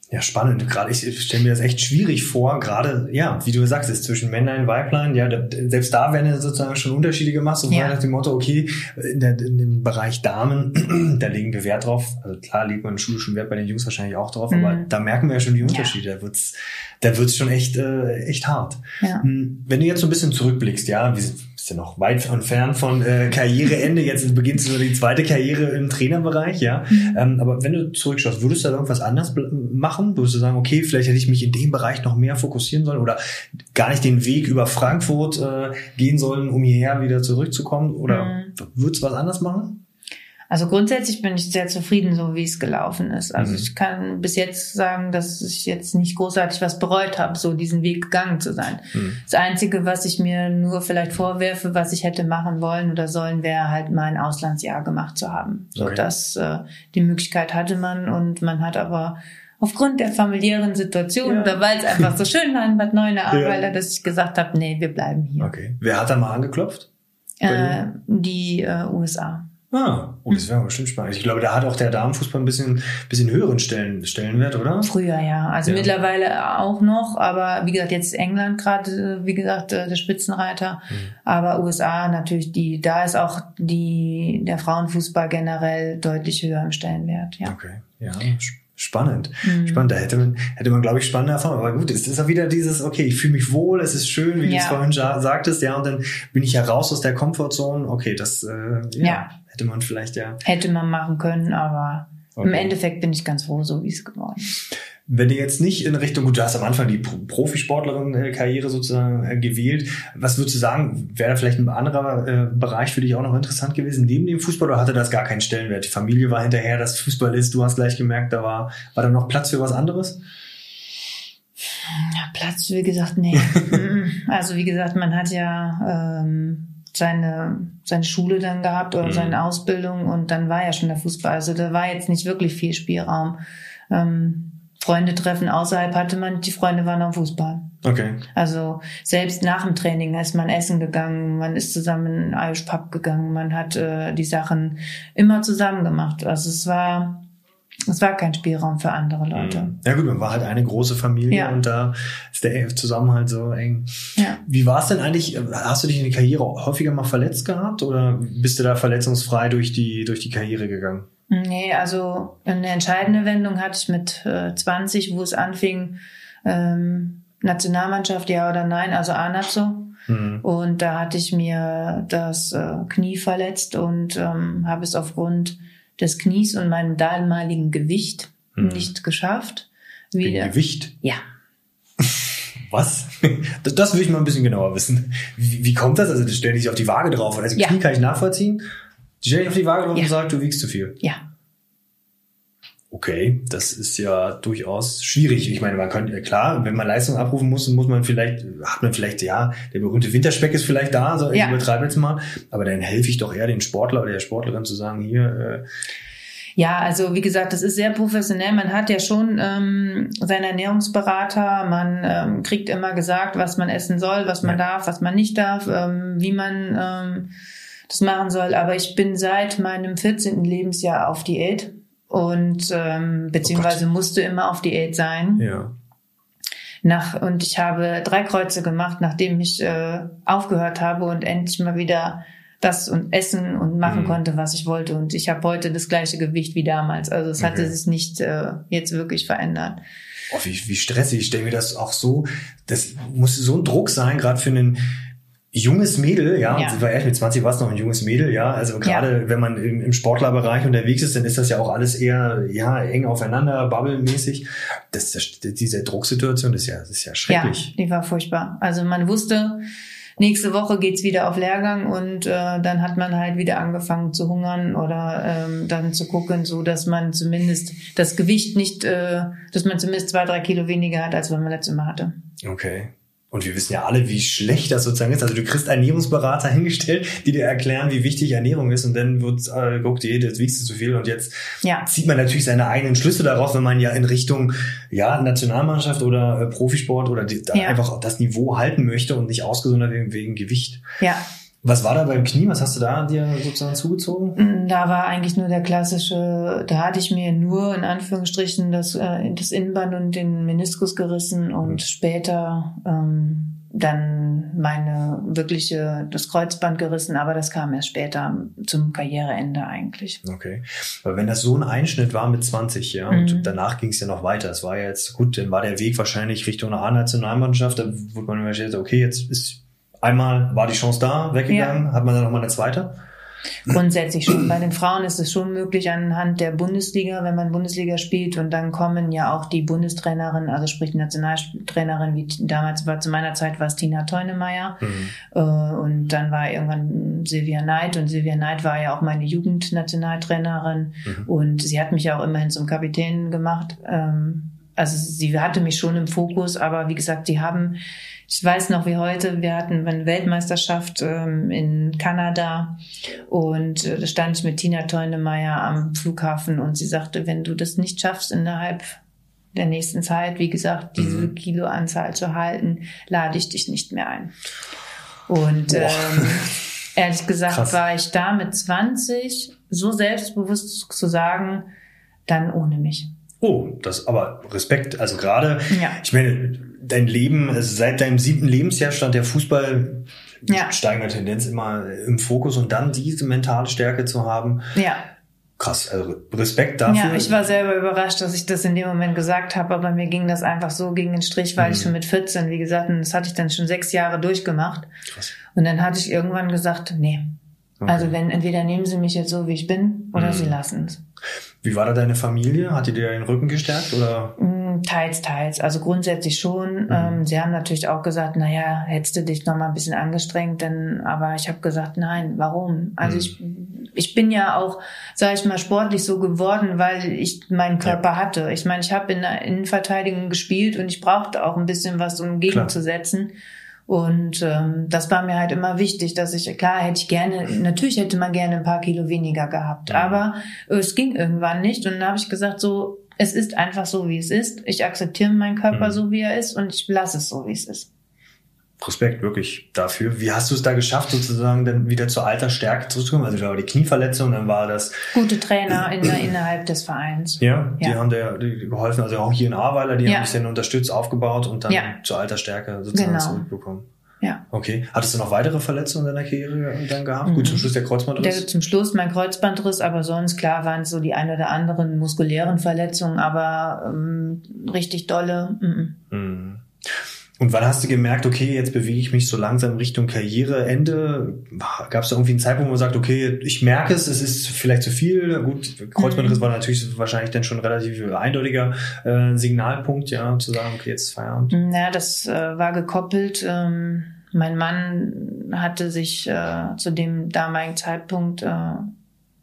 Ja, spannend. Gerade ich stelle mir das echt schwierig vor, gerade, ja, wie du sagst, ist zwischen Männlein, Weiblein, ja, selbst da werden ja sozusagen schon Unterschiede gemacht, so ja. nach dem Motto, okay, in, der, in dem Bereich Damen, [clears throat] da legen wir Wert drauf. Also klar legt man in Schule schon Wert bei den Jungs wahrscheinlich auch drauf, mhm. aber da merken wir ja schon die Unterschiede. Ja. Da wird's, da wird's schon echt, äh, echt hart. Ja. Hm, wenn du jetzt so ein bisschen zurückblickst, ja, wie, bist ja noch weit entfernt von äh, Karriereende. Jetzt beginnst du die zweite Karriere im Trainerbereich, ja. Mhm. Ähm, aber wenn du zurückschaust, würdest du da irgendwas anders machen? Würdest du sagen, okay, vielleicht hätte ich mich in dem Bereich noch mehr fokussieren sollen oder gar nicht den Weg über Frankfurt äh, gehen sollen, um hierher wieder zurückzukommen? Oder mhm. würdest du was anders machen? Also grundsätzlich bin ich sehr zufrieden, so wie es gelaufen ist. Also mhm. ich kann bis jetzt sagen, dass ich jetzt nicht großartig was bereut habe, so diesen Weg gegangen zu sein. Mhm. Das Einzige, was ich mir nur vielleicht vorwerfe, was ich hätte machen wollen oder sollen, wäre halt mal ein Auslandsjahr gemacht zu haben. So okay. dass äh, die Möglichkeit hatte man und man hat aber aufgrund der familiären Situation ja. oder weil es einfach so schön war in Bad Neuenahr, ja. dass ich gesagt habe, nee, wir bleiben hier. Okay. Wer hat da mal angeklopft? Äh, die äh, USA. Ah, oh, das wäre bestimmt spannend. Ich glaube, da hat auch der Damenfußball ein bisschen, bisschen höheren Stellen, Stellenwert, oder? Früher, ja. Also ja. mittlerweile auch noch, aber wie gesagt, jetzt England gerade, wie gesagt, äh, der Spitzenreiter. Mhm. Aber USA natürlich, die, da ist auch die, der Frauenfußball generell deutlich höher im Stellenwert, ja. Okay, ja. Spannend. Mhm. Spannend. Da hätte man, hätte man, glaube ich, spannende Erfahrungen. Aber gut, es ist auch wieder dieses, okay, ich fühle mich wohl, es ist schön, wie ja. du es vorhin sagtest, ja, und dann bin ich ja raus aus der Komfortzone. Okay, das äh, ja, ja. Hätte man vielleicht ja. Hätte man machen können, aber okay. im Endeffekt bin ich ganz froh, so wie es geworden ist. Wenn du jetzt nicht in Richtung, gut, du hast am Anfang die Profisportlerin-Karriere sozusagen äh, gewählt. Was würdest du sagen, wäre da vielleicht ein anderer äh, Bereich für dich auch noch interessant gewesen, neben dem Fußball, oder hatte das gar keinen Stellenwert? Die Familie war hinterher, dass Fußball ist, du hast gleich gemerkt, da war, war da noch Platz für was anderes? Ja, Platz, wie gesagt, nee. [laughs] also wie gesagt, man hat ja ähm, seine, seine Schule dann gehabt oder mhm. seine Ausbildung und dann war ja schon der Fußball. Also da war jetzt nicht wirklich viel Spielraum. Ähm, Freunde treffen außerhalb hatte man, die Freunde waren am Fußball. Okay. Also selbst nach dem Training ist man essen gegangen, man ist zusammen in Irish Pub gegangen, man hat äh, die Sachen immer zusammen gemacht. Also es war es war kein Spielraum für andere Leute. Mhm. Ja gut, man war halt eine große Familie ja. und da ist der Zusammenhalt so eng. Ja. Wie war es denn eigentlich? Hast du dich in der Karriere häufiger mal verletzt gehabt oder bist du da verletzungsfrei durch die durch die Karriere gegangen? Nee, also eine entscheidende Wendung hatte ich mit äh, 20, wo es anfing, ähm, Nationalmannschaft ja oder nein, also ANAZO. Mhm. Und da hatte ich mir das äh, Knie verletzt und ähm, habe es aufgrund des Knies und meinem damaligen Gewicht mhm. nicht geschafft. Wieder. Wegen Gewicht? Ja. [laughs] Was? Das, das will ich mal ein bisschen genauer wissen. Wie, wie kommt das? Also, das stellen die sich auf die Waage drauf. Also, ja. Knie kann ich nachvollziehen. Die stellen dich auf die Waage drauf ja. und sagen, du wiegst zu viel. Ja. Okay, das ist ja durchaus schwierig. Ich meine, man könnte, klar, wenn man Leistung abrufen muss, muss man vielleicht, hat man vielleicht, ja, der berühmte Winterspeck ist vielleicht da, so ich ja. übertreibe jetzt mal, aber dann helfe ich doch eher den Sportler oder der Sportlerin zu sagen, hier, äh, ja, also wie gesagt, das ist sehr professionell. Man hat ja schon ähm, seinen Ernährungsberater, man ähm, kriegt immer gesagt, was man essen soll, was man darf, was man nicht darf, ähm, wie man ähm, das machen soll. Aber ich bin seit meinem 14. Lebensjahr auf Diät und ähm, beziehungsweise oh musste immer auf Diät sein. Ja. Nach, und ich habe drei Kreuze gemacht, nachdem ich äh, aufgehört habe und endlich mal wieder das und essen und machen mhm. konnte, was ich wollte. Und ich habe heute das gleiche Gewicht wie damals. Also es hatte sich nicht äh, jetzt wirklich verändert. Oh, wie, wie stressig. Ich stelle mir das auch so, das muss so ein Druck sein, gerade für einen junges Mädel, ja, ja. war ehrlich, mit 20 war es noch ein junges Mädel, ja, also gerade ja. wenn man im, im, Sportlerbereich unterwegs ist, dann ist das ja auch alles eher, ja, eng aufeinander, bubblemäßig. Das, das, diese Drucksituation, das ist ja, das ist ja schrecklich. Ja, die war furchtbar. Also man wusste, nächste Woche geht's wieder auf Lehrgang und äh, dann hat man halt wieder angefangen zu hungern oder ähm, dann zu gucken, so dass man zumindest das Gewicht nicht, äh, dass man zumindest zwei, drei Kilo weniger hat, als wenn man letztes Mal hatte. Okay. Und wir wissen ja alle, wie schlecht das sozusagen ist. Also du kriegst Ernährungsberater [laughs] hingestellt, die dir erklären, wie wichtig Ernährung ist. Und dann wird äh, guckt dir, jetzt wiegst du zu viel. Und jetzt ja. zieht man natürlich seine eigenen Schlüsse daraus, wenn man ja in Richtung ja Nationalmannschaft oder äh, Profisport oder die, ja. einfach das Niveau halten möchte und nicht ausgesondert wegen, wegen Gewicht. Ja. Was war da beim Knie? Was hast du da dir sozusagen zugezogen? Mm, da war eigentlich nur der klassische, da hatte ich mir nur in Anführungsstrichen das, äh, das Innenband und den Meniskus gerissen und mhm. später ähm, dann meine wirkliche, das Kreuzband gerissen, aber das kam erst später zum Karriereende eigentlich. Okay. Aber wenn das so ein Einschnitt war mit 20, ja, mhm. und danach ging es ja noch weiter. Es war ja jetzt, gut, dann war der Weg wahrscheinlich Richtung einer A-Nationalmannschaft, da wurde man wahrscheinlich, okay, jetzt ist einmal war die Chance da, weggegangen, ja. hat man dann nochmal eine zweite? Grundsätzlich schon. Bei den Frauen ist es schon möglich anhand der Bundesliga, wenn man Bundesliga spielt und dann kommen ja auch die Bundestrainerin, also sprich die Nationaltrainerin, wie damals war zu meiner Zeit war es Tina Teunemeyer mhm. Äh, und dann war irgendwann Silvia Neid und Silvia Neid war ja auch meine Jugendnationaltrainerin mhm. und sie hat mich ja auch immerhin zum Kapitän gemacht. Ähm, also sie hatte mich schon im Fokus, aber wie gesagt, die haben ich weiß noch wie heute, wir hatten eine Weltmeisterschaft ähm, in Kanada und äh, da stand ich mit Tina Teunemeyer am Flughafen und sie sagte, wenn du das nicht schaffst innerhalb der nächsten Zeit, wie gesagt, diese mhm. Kiloanzahl zu halten, lade ich dich nicht mehr ein. Und ähm, [laughs] ehrlich gesagt Krass. war ich da mit 20 so selbstbewusst zu sagen, dann ohne mich. Oh, das aber Respekt. Also gerade, ja. ich meine, dein Leben, also seit deinem siebten Lebensjahr stand der Fußball ja. steigender Tendenz immer im Fokus und dann diese mentale Stärke zu haben. Ja. Krass, also Respekt dafür. Ja, ich war selber überrascht, dass ich das in dem Moment gesagt habe, aber mir ging das einfach so gegen den Strich, weil mhm. ich schon mit 14, wie gesagt, und das hatte ich dann schon sechs Jahre durchgemacht. Krass. Und dann hatte ich irgendwann gesagt, nee. Okay. Also wenn, entweder nehmen sie mich jetzt so, wie ich bin, oder mhm. sie lassen es. Wie war da deine Familie? Hat die dir den Rücken gestärkt oder? Mm, teils, teils. Also grundsätzlich schon. Mhm. Ähm, sie haben natürlich auch gesagt, naja, hättest du dich noch mal ein bisschen angestrengt, denn, aber ich habe gesagt, nein, warum? Also mhm. ich, ich bin ja auch, sage ich mal, sportlich so geworden, weil ich meinen Körper ja. hatte. Ich meine, ich habe in der Innenverteidigung gespielt und ich brauchte auch ein bisschen was, um gegenzusetzen. Und ähm, das war mir halt immer wichtig, dass ich, klar, hätte ich gerne, natürlich hätte man gerne ein paar Kilo weniger gehabt, ja. aber es ging irgendwann nicht. Und dann habe ich gesagt, so, es ist einfach so, wie es ist. Ich akzeptiere meinen Körper mhm. so, wie er ist und ich lasse es so, wie es ist. Respekt wirklich dafür. Wie hast du es da geschafft, sozusagen dann wieder zur alter Stärke zurückzukommen? Also da war die Knieverletzung, dann war das. Gute Trainer in, innerhalb des Vereins. Ja, die ja. haben dir geholfen, also auch hier in Ahrweiler, die ja. haben dich dann unterstützt, aufgebaut und dann ja. zur alter Stärke sozusagen genau. zurückbekommen. Okay. Hattest du noch weitere Verletzungen in deiner Karriere dann gehabt? Mhm. Gut, zum Schluss der Kreuzbandriss? Der, zum Schluss mein Kreuzbandriss, aber sonst klar waren es so die ein oder anderen muskulären Verletzungen, aber ähm, richtig dolle. Mhm. Mhm. Und wann hast du gemerkt, okay, jetzt bewege ich mich so langsam Richtung Karriereende? Gab es da irgendwie einen Zeitpunkt, wo man sagt, okay, ich merke es, es ist vielleicht zu viel. Gut, Kreuzbandriss mhm. war natürlich wahrscheinlich dann schon relativ eindeutiger äh, Signalpunkt, ja, zu sagen, okay, jetzt ist Feierabend. Ja, das äh, war gekoppelt. Ähm, mein Mann hatte sich äh, zu dem damaligen Zeitpunkt äh,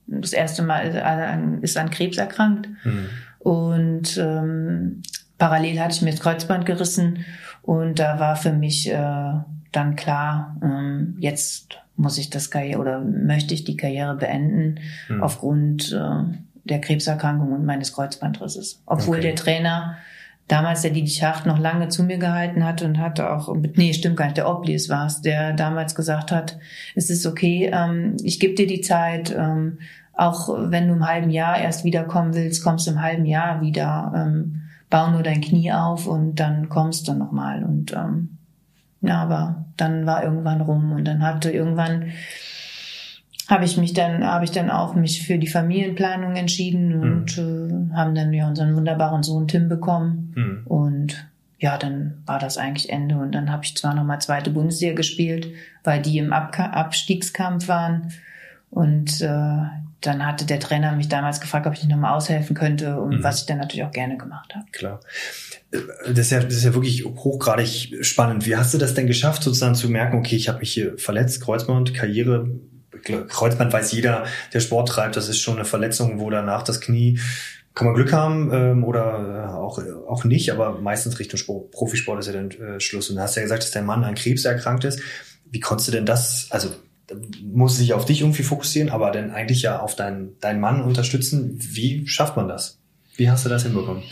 das erste Mal äh, ist an Krebs erkrankt. Mhm. Und ähm, parallel hatte ich mir das Kreuzband gerissen und da war für mich äh, dann klar, ähm, jetzt muss ich das Karriere oder möchte ich die Karriere beenden mhm. aufgrund äh, der Krebserkrankung und meines Kreuzbandrisses. Obwohl okay. der Trainer damals der Didi Schacht noch lange zu mir gehalten hat und hatte auch, nee, stimmt gar nicht, der Oblis war es, der damals gesagt hat, es ist okay, ähm, ich gebe dir die Zeit, ähm, auch wenn du im halben Jahr erst wiederkommen willst, kommst du im halben Jahr wieder, ähm, bau nur dein Knie auf und dann kommst du nochmal und ähm, ja, aber dann war irgendwann rum und dann hatte irgendwann habe ich mich dann habe ich dann auch mich für die Familienplanung entschieden und mhm. äh, haben dann ja unseren wunderbaren Sohn Tim bekommen mhm. und ja, dann war das eigentlich Ende und dann habe ich zwar noch mal zweite Bundesliga gespielt, weil die im Ab Abstiegskampf waren und äh, dann hatte der Trainer mich damals gefragt, ob ich nicht nochmal aushelfen könnte und mhm. was ich dann natürlich auch gerne gemacht habe. Klar. Äh, das ist, ja, das ist ja wirklich hochgradig spannend. Wie hast du das denn geschafft, sozusagen zu merken, okay, ich habe mich hier verletzt, Kreuzband, Karriere, Kreuzband weiß jeder, der Sport treibt, das ist schon eine Verletzung, wo danach das Knie kann man Glück haben ähm, oder äh, auch, auch nicht, aber meistens Richtung Sport, Profisport ist ja dann äh, Schluss. Und du hast ja gesagt, dass dein Mann an Krebs erkrankt ist. Wie konntest du denn das, also muss sich auf dich irgendwie fokussieren, aber dann eigentlich ja auf deinen, deinen Mann unterstützen. Wie schafft man das? Wie hast du das hinbekommen?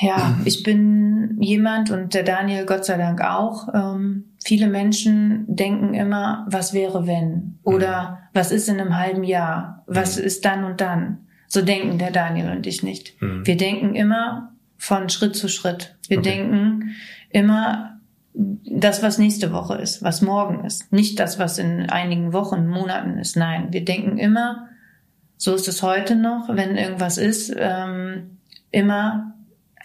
Ja, ich bin jemand und der Daniel Gott sei Dank auch. Ähm, viele Menschen denken immer, was wäre wenn? Oder mhm. was ist in einem halben Jahr? Was mhm. ist dann und dann? So denken der Daniel und ich nicht. Mhm. Wir denken immer von Schritt zu Schritt. Wir okay. denken immer das, was nächste Woche ist, was morgen ist. Nicht das, was in einigen Wochen, Monaten ist. Nein, wir denken immer, so ist es heute noch, wenn irgendwas ist, ähm, immer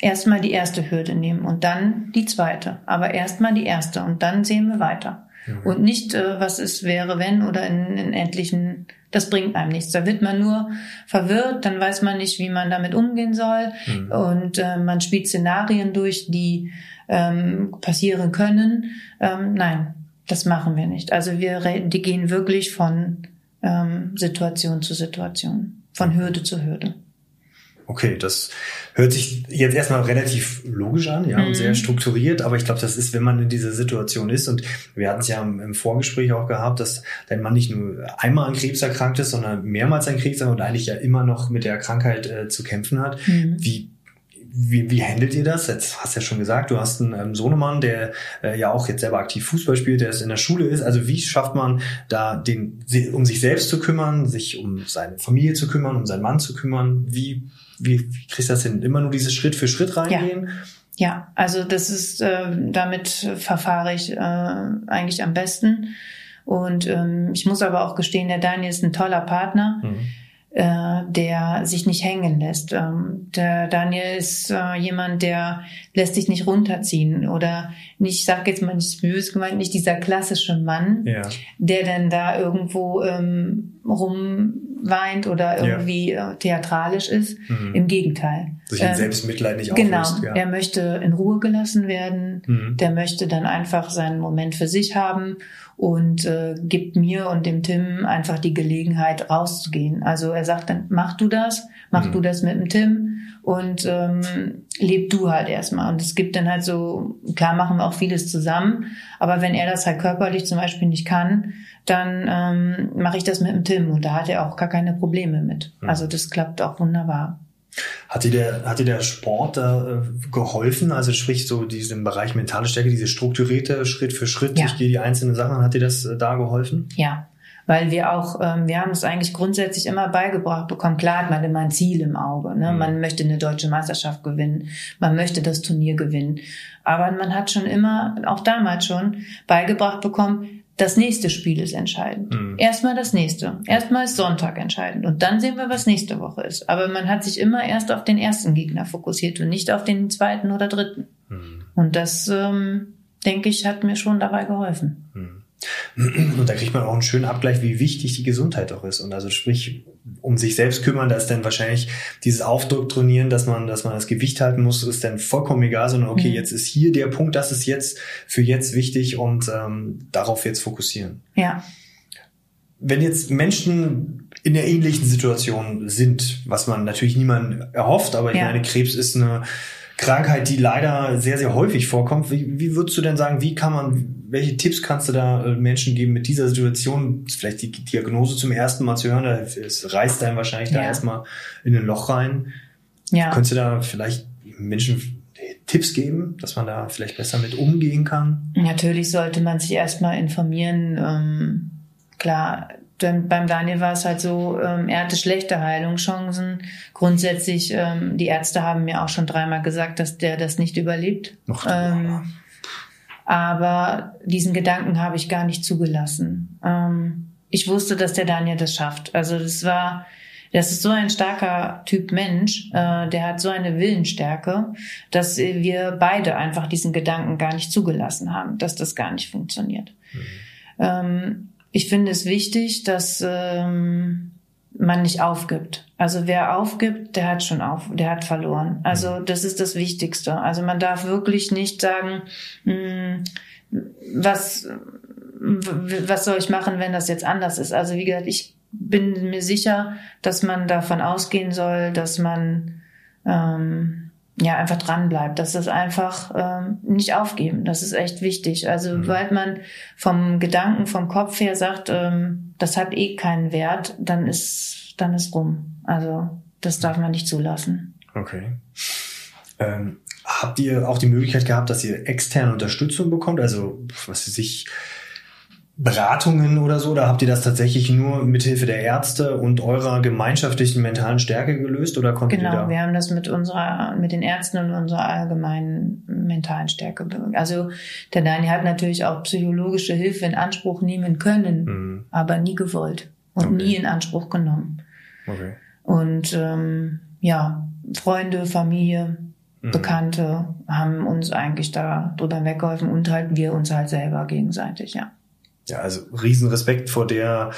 erstmal die erste Hürde nehmen und dann die zweite. Aber erstmal die erste und dann sehen wir weiter. Mhm. Und nicht, äh, was es wäre, wenn oder in, in endlichen, das bringt einem nichts. Da wird man nur verwirrt, dann weiß man nicht, wie man damit umgehen soll. Mhm. Und äh, man spielt Szenarien durch, die ähm, passieren können. Ähm, nein, das machen wir nicht. Also wir die gehen wirklich von ähm, Situation zu Situation, von Hürde zu Hürde. Okay, das hört sich jetzt erstmal relativ logisch an, ja, mhm. und sehr strukturiert, aber ich glaube, das ist, wenn man in dieser Situation ist, und wir hatten es ja im, Vorgespräch auch gehabt, dass dein Mann nicht nur einmal an Krebs erkrankt ist, sondern mehrmals an Krebs und eigentlich ja immer noch mit der Krankheit äh, zu kämpfen hat. Mhm. Wie wie, wie handelt ihr das? Jetzt hast du ja schon gesagt, du hast einen ähm, Sohnemann, der äh, ja auch jetzt selber aktiv Fußball spielt, der ist in der Schule ist. Also wie schafft man da den, um sich selbst zu kümmern, sich um seine Familie zu kümmern, um seinen Mann zu kümmern? Wie, wie, wie kriegst du das hin? Immer nur dieses Schritt für Schritt reingehen? Ja. Ja, also das ist, äh, damit verfahre ich äh, eigentlich am besten. Und ähm, ich muss aber auch gestehen, der Daniel ist ein toller Partner. Mhm äh, der sich nicht hängen lässt. Ähm, der Daniel ist äh, jemand, der lässt sich nicht runterziehen oder nicht, ich sag jetzt mal nicht böse gemeint, nicht dieser klassische Mann, ja. der dann da irgendwo ähm, rumweint oder irgendwie ja. äh, theatralisch ist. Mhm. Im Gegenteil. Sich in ähm, Selbstmitleid nicht Genau, auflöst, ja. er möchte in Ruhe gelassen werden, mhm. der möchte dann einfach seinen Moment für sich haben und äh, gibt mir und dem Tim einfach die Gelegenheit rauszugehen. Also er sagt dann, mach du das, mach mhm. du das mit dem Tim und ähm, leb du halt erstmal. Und es gibt dann halt so, klar machen wir auch vieles zusammen, aber wenn er das halt körperlich zum Beispiel nicht kann, dann ähm, mache ich das mit dem Tim und da hat er auch gar keine Probleme mit. Mhm. Also das klappt auch wunderbar. Hat dir der, hat dir der Sport da äh, geholfen? Also sprich so diesen Bereich mentale Stärke, diese strukturierte Schritt für Schritt, ja. ich gehe die einzelnen Sachen, hat dir das äh, da geholfen? Ja, weil wir auch, ähm, wir haben es eigentlich grundsätzlich immer beigebracht bekommen. Klar hat man immer ein Ziel im Auge. Ne? Mhm. Man möchte eine deutsche Meisterschaft gewinnen, man möchte das Turnier gewinnen. Aber man hat schon immer, auch damals schon, beigebracht bekommen, das nächste Spiel ist entscheidend. Mhm. Erstmal das nächste. Erstmal ist Sonntag entscheidend. Und dann sehen wir, was nächste Woche ist. Aber man hat sich immer erst auf den ersten Gegner fokussiert und nicht auf den zweiten oder dritten. Mhm. Und das, ähm, denke ich, hat mir schon dabei geholfen. Mhm. Und da kriegt man auch einen schönen Abgleich, wie wichtig die Gesundheit auch ist. Und also sprich, um sich selbst kümmern, da ist dann wahrscheinlich dieses Aufdoktrinieren, dass man, dass man das Gewicht halten muss, ist dann vollkommen egal, sondern okay, mhm. jetzt ist hier der Punkt, das ist jetzt für jetzt wichtig und ähm, darauf jetzt fokussieren. Ja. wenn jetzt Menschen in der ähnlichen Situation sind, was man natürlich niemand erhofft, aber ich ja. meine, Krebs ist eine Krankheit, die leider sehr, sehr häufig vorkommt. Wie, wie würdest du denn sagen, wie kann man, welche Tipps kannst du da äh, Menschen geben mit dieser Situation, vielleicht die Diagnose zum ersten Mal zu hören, es reißt einem wahrscheinlich ja. da erstmal in ein Loch rein. Ja. Könntest du da vielleicht Menschen Tipps geben, dass man da vielleicht besser mit umgehen kann? Natürlich sollte man sich erstmal informieren. Ähm, klar, denn beim Daniel war es halt so, ähm, er hatte schlechte Heilungschancen. Grundsätzlich, ähm, die Ärzte haben mir auch schon dreimal gesagt, dass der das nicht überlebt. Ähm, aber diesen Gedanken habe ich gar nicht zugelassen. Ähm, ich wusste, dass der Daniel das schafft. Also das war, das ist so ein starker Typ Mensch, äh, der hat so eine Willensstärke, dass wir beide einfach diesen Gedanken gar nicht zugelassen haben, dass das gar nicht funktioniert. Mhm. Ähm, ich finde es wichtig, dass ähm, man nicht aufgibt. Also wer aufgibt, der hat schon auf, der hat verloren. Also mhm. das ist das Wichtigste. Also man darf wirklich nicht sagen, mh, hm, was was soll ich machen, wenn das jetzt anders ist. Also wie gesagt, ich bin mir sicher, dass man davon ausgehen soll, dass man ähm, ja einfach dran bleibt, dass das einfach ähm, nicht aufgeben. Das ist echt wichtig. Also mhm. weil man vom Gedanken, vom Kopf her sagt, ähm, das hat eh keinen Wert, dann ist dann ist rum. Also das darf man nicht zulassen. Okay. Ähm, habt ihr auch die Möglichkeit gehabt, dass ihr externe Unterstützung bekommt? Also was sich Beratungen oder so? Oder habt ihr das tatsächlich nur mithilfe der Ärzte und eurer gemeinschaftlichen mentalen Stärke gelöst? Oder konntet genau, ihr da? wir haben das mit unserer, mit den Ärzten und unserer allgemeinen mentalen Stärke. Also der Dani hat natürlich auch psychologische Hilfe in Anspruch nehmen können, mhm. aber nie gewollt und okay. nie in Anspruch genommen. Okay. Und ähm, ja, Freunde, Familie, mhm. Bekannte haben uns eigentlich da drüber weggeholfen und halt wir uns halt selber gegenseitig, ja. Ja, also Riesenrespekt vor der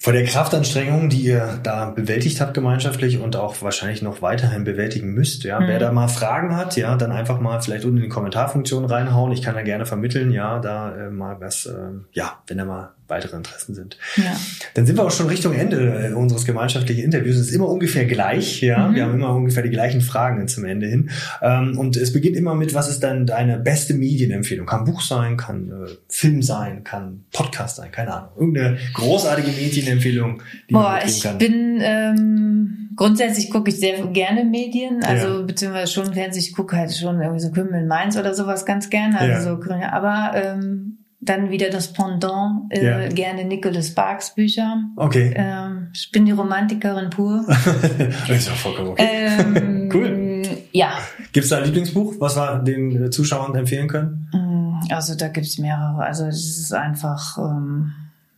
vor der Kraftanstrengung, die ihr da bewältigt habt gemeinschaftlich und auch wahrscheinlich noch weiterhin bewältigen müsst, ja. Mhm. Wer da mal Fragen hat, ja, dann einfach mal vielleicht unten in die Kommentarfunktion reinhauen. Ich kann da gerne vermitteln, ja, da äh, mal was, äh, ja, wenn da mal weitere Interessen sind. Ja. Dann sind wir auch schon Richtung Ende äh, unseres gemeinschaftlichen Interviews. Es ist immer ungefähr gleich, ja. Mhm. Wir haben immer ungefähr die gleichen Fragen zum Ende hin. Ähm, und es beginnt immer mit, was ist dann deine beste Medienempfehlung? Kann Buch sein, kann äh, Film sein, kann Podcast sein, keine Ahnung. Irgendeine großartige Medienempfehlung, die Boah, man ich kann. bin ähm, grundsätzlich gucke ich sehr gerne Medien, also ja. beziehungsweise schon Fernsehen, ich gucke halt schon irgendwie so Kümmel Mainz oder sowas ganz gerne. Also ja. so, aber ähm, dann wieder das Pendant, äh, ja. gerne Nicholas Sparks Bücher. Okay. Ähm, ich bin die Romantikerin pur. [laughs] das ist auch vollkommen okay. Ähm, cool. Ja. Gibt es da ein Lieblingsbuch, was wir den Zuschauern empfehlen können? Mm, also da gibt es mehrere. Also es ist einfach, ähm,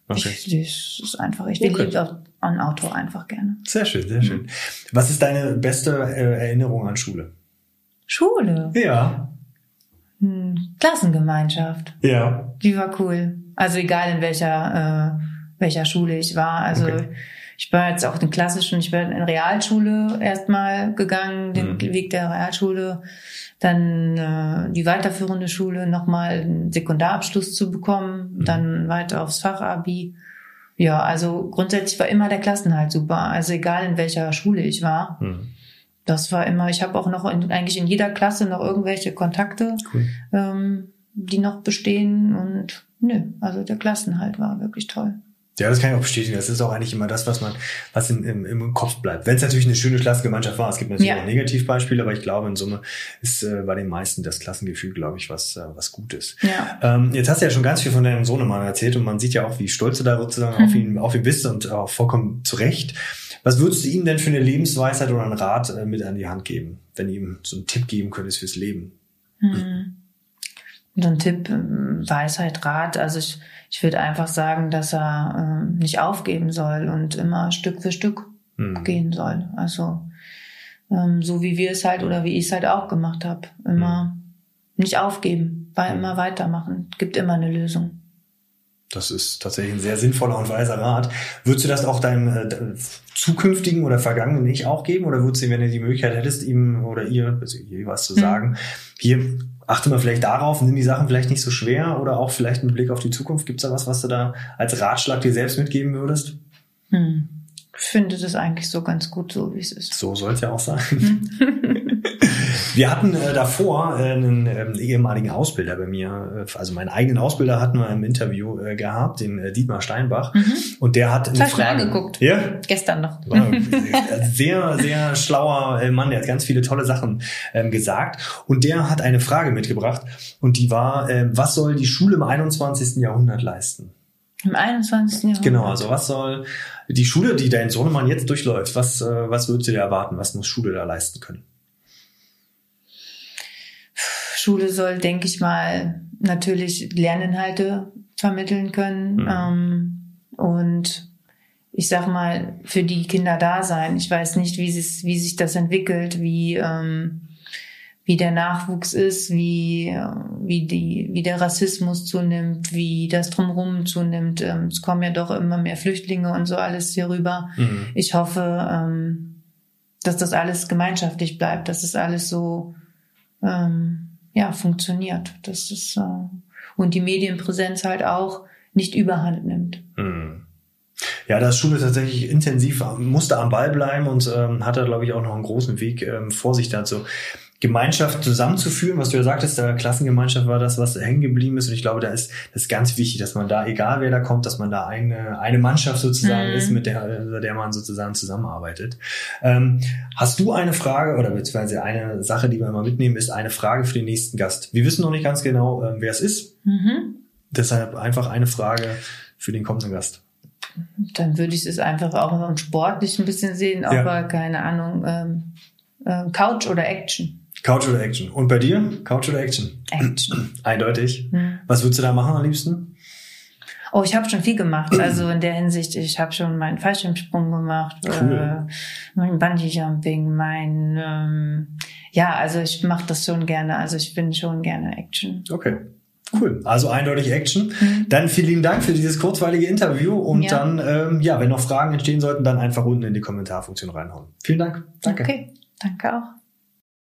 okay. ich, ich, ist einfach, ich okay. liebe auch einen Autor einfach gerne. Sehr schön, sehr schön. Was ist deine beste äh, Erinnerung an Schule? Schule? Ja. Hm, Klassengemeinschaft. Ja. Die war cool. Also egal in welcher, äh, welcher Schule ich war. Also okay. ich war jetzt auch den klassischen, ich bin in Realschule erstmal gegangen, den mhm. Weg der Realschule, dann äh, die weiterführende Schule, nochmal einen Sekundarabschluss zu bekommen, mhm. dann weiter aufs Fachabi. Ja, also grundsätzlich war immer der Klassenhalt super. Also egal in welcher Schule ich war. Mhm das war immer, ich habe auch noch in, eigentlich in jeder Klasse noch irgendwelche Kontakte, cool. ähm, die noch bestehen und nö, also der Klassenhalt war wirklich toll. Ja, das kann ich auch bestätigen. Das ist auch eigentlich immer das, was man, was in, im, im Kopf bleibt. Wenn es natürlich eine schöne Klassengemeinschaft war, es gibt natürlich ja. auch Negativbeispiele, aber ich glaube, in Summe ist äh, bei den meisten das Klassengefühl, glaube ich, was, äh, was gut ist. Ja. Ähm, jetzt hast du ja schon ganz viel von deinem Sohnemann erzählt und man sieht ja auch, wie stolz du da sozusagen mhm. auf ihn, auf ihn bist und auch vollkommen zu Recht. Was würdest du ihm denn für eine Lebensweisheit oder einen Rat äh, mit an die Hand geben, wenn du ihm so einen Tipp geben könntest fürs Leben? Hm. So ein Tipp, ähm, Weisheit, Rat. Also ich, ich würde einfach sagen, dass er äh, nicht aufgeben soll und immer Stück für Stück hm. gehen soll. Also ähm, so wie wir es halt oder wie ich es halt auch gemacht habe. Immer hm. nicht aufgeben, weil hm. immer weitermachen. Gibt immer eine Lösung. Das ist tatsächlich ein sehr sinnvoller und weiser Rat. Würdest du das auch deinem äh, zukünftigen oder vergangenen Ich auch geben? Oder würdest du, wenn du die Möglichkeit hättest, ihm oder ihr, also ihr was zu hm. sagen, hm. hier, achte mal vielleicht darauf, nimm die Sachen vielleicht nicht so schwer oder auch vielleicht mit Blick auf die Zukunft. Gibt es da was, was du da als Ratschlag dir selbst mitgeben würdest? Hm. Ich finde das eigentlich so ganz gut, so wie es ist. So soll es ja auch sein. [laughs] Wir hatten äh, davor äh, einen ähm, ehemaligen Ausbilder bei mir, äh, also meinen eigenen Ausbilder hatten wir im Interview äh, gehabt, den äh, Dietmar Steinbach. Mhm. Und der hat das eine Frage. angeguckt. Ja? Gestern noch. sehr, sehr schlauer äh, Mann, der hat ganz viele tolle Sachen ähm, gesagt. Und der hat eine Frage mitgebracht. Und die war, äh, was soll die Schule im 21. Jahrhundert leisten? Im 21. Jahrhundert. Genau, also was soll die Schule, die dein Sohnemann jetzt durchläuft, was, äh, was würdest du dir erwarten? Was muss Schule da leisten können? Schule soll, denke ich mal, natürlich Lerninhalte vermitteln können mhm. ähm, und ich sag mal, für die Kinder da sein. Ich weiß nicht, wie, wie sich das entwickelt, wie, ähm, wie der Nachwuchs ist, wie, wie, die, wie der Rassismus zunimmt, wie das Drumherum zunimmt. Ähm, es kommen ja doch immer mehr Flüchtlinge und so alles hier rüber. Mhm. Ich hoffe, ähm, dass das alles gemeinschaftlich bleibt, dass es alles so ähm, ja, funktioniert. Das ist, äh, und die Medienpräsenz halt auch nicht überhand nimmt. Mhm. Ja, da ist Schule tatsächlich intensiv, musste am Ball bleiben und ähm, hat da, glaube ich, auch noch einen großen Weg ähm, vor sich dazu. Gemeinschaft zusammenzuführen, was du ja sagtest, der Klassengemeinschaft war das, was hängen geblieben ist. Und ich glaube, da ist das ist ganz wichtig, dass man da, egal wer da kommt, dass man da eine, eine Mannschaft sozusagen mhm. ist, mit der, der man sozusagen zusammenarbeitet. Ähm, hast du eine Frage oder beziehungsweise eine Sache, die wir immer mitnehmen, ist eine Frage für den nächsten Gast. Wir wissen noch nicht ganz genau, äh, wer es ist. Mhm. Deshalb einfach eine Frage für den kommenden Gast. Dann würde ich es einfach auch sportlich ein bisschen sehen, aber ja. keine Ahnung, ähm, äh, Couch oder Action. Couch oder Action. Und bei dir? Couch oder Action? Action. [clears throat] Eindeutig. Hm. Was würdest du da machen am liebsten? Oh, ich habe schon viel gemacht. [clears throat] Also in der Hinsicht, ich habe schon meinen Fallschirmsprung gemacht, cool. äh, mein Bungee Jumping, mein ähm, ja, also ich mache das schon gerne. Also ich bin schon gerne Action. Okay. Cool. Also eindeutig Action. Mhm. Dann vielen lieben Dank für dieses kurzweilige Interview und ja. dann, ähm, ja, wenn noch Fragen entstehen sollten, dann einfach unten in die Kommentarfunktion reinhauen. Vielen Dank. Danke. Okay, danke auch.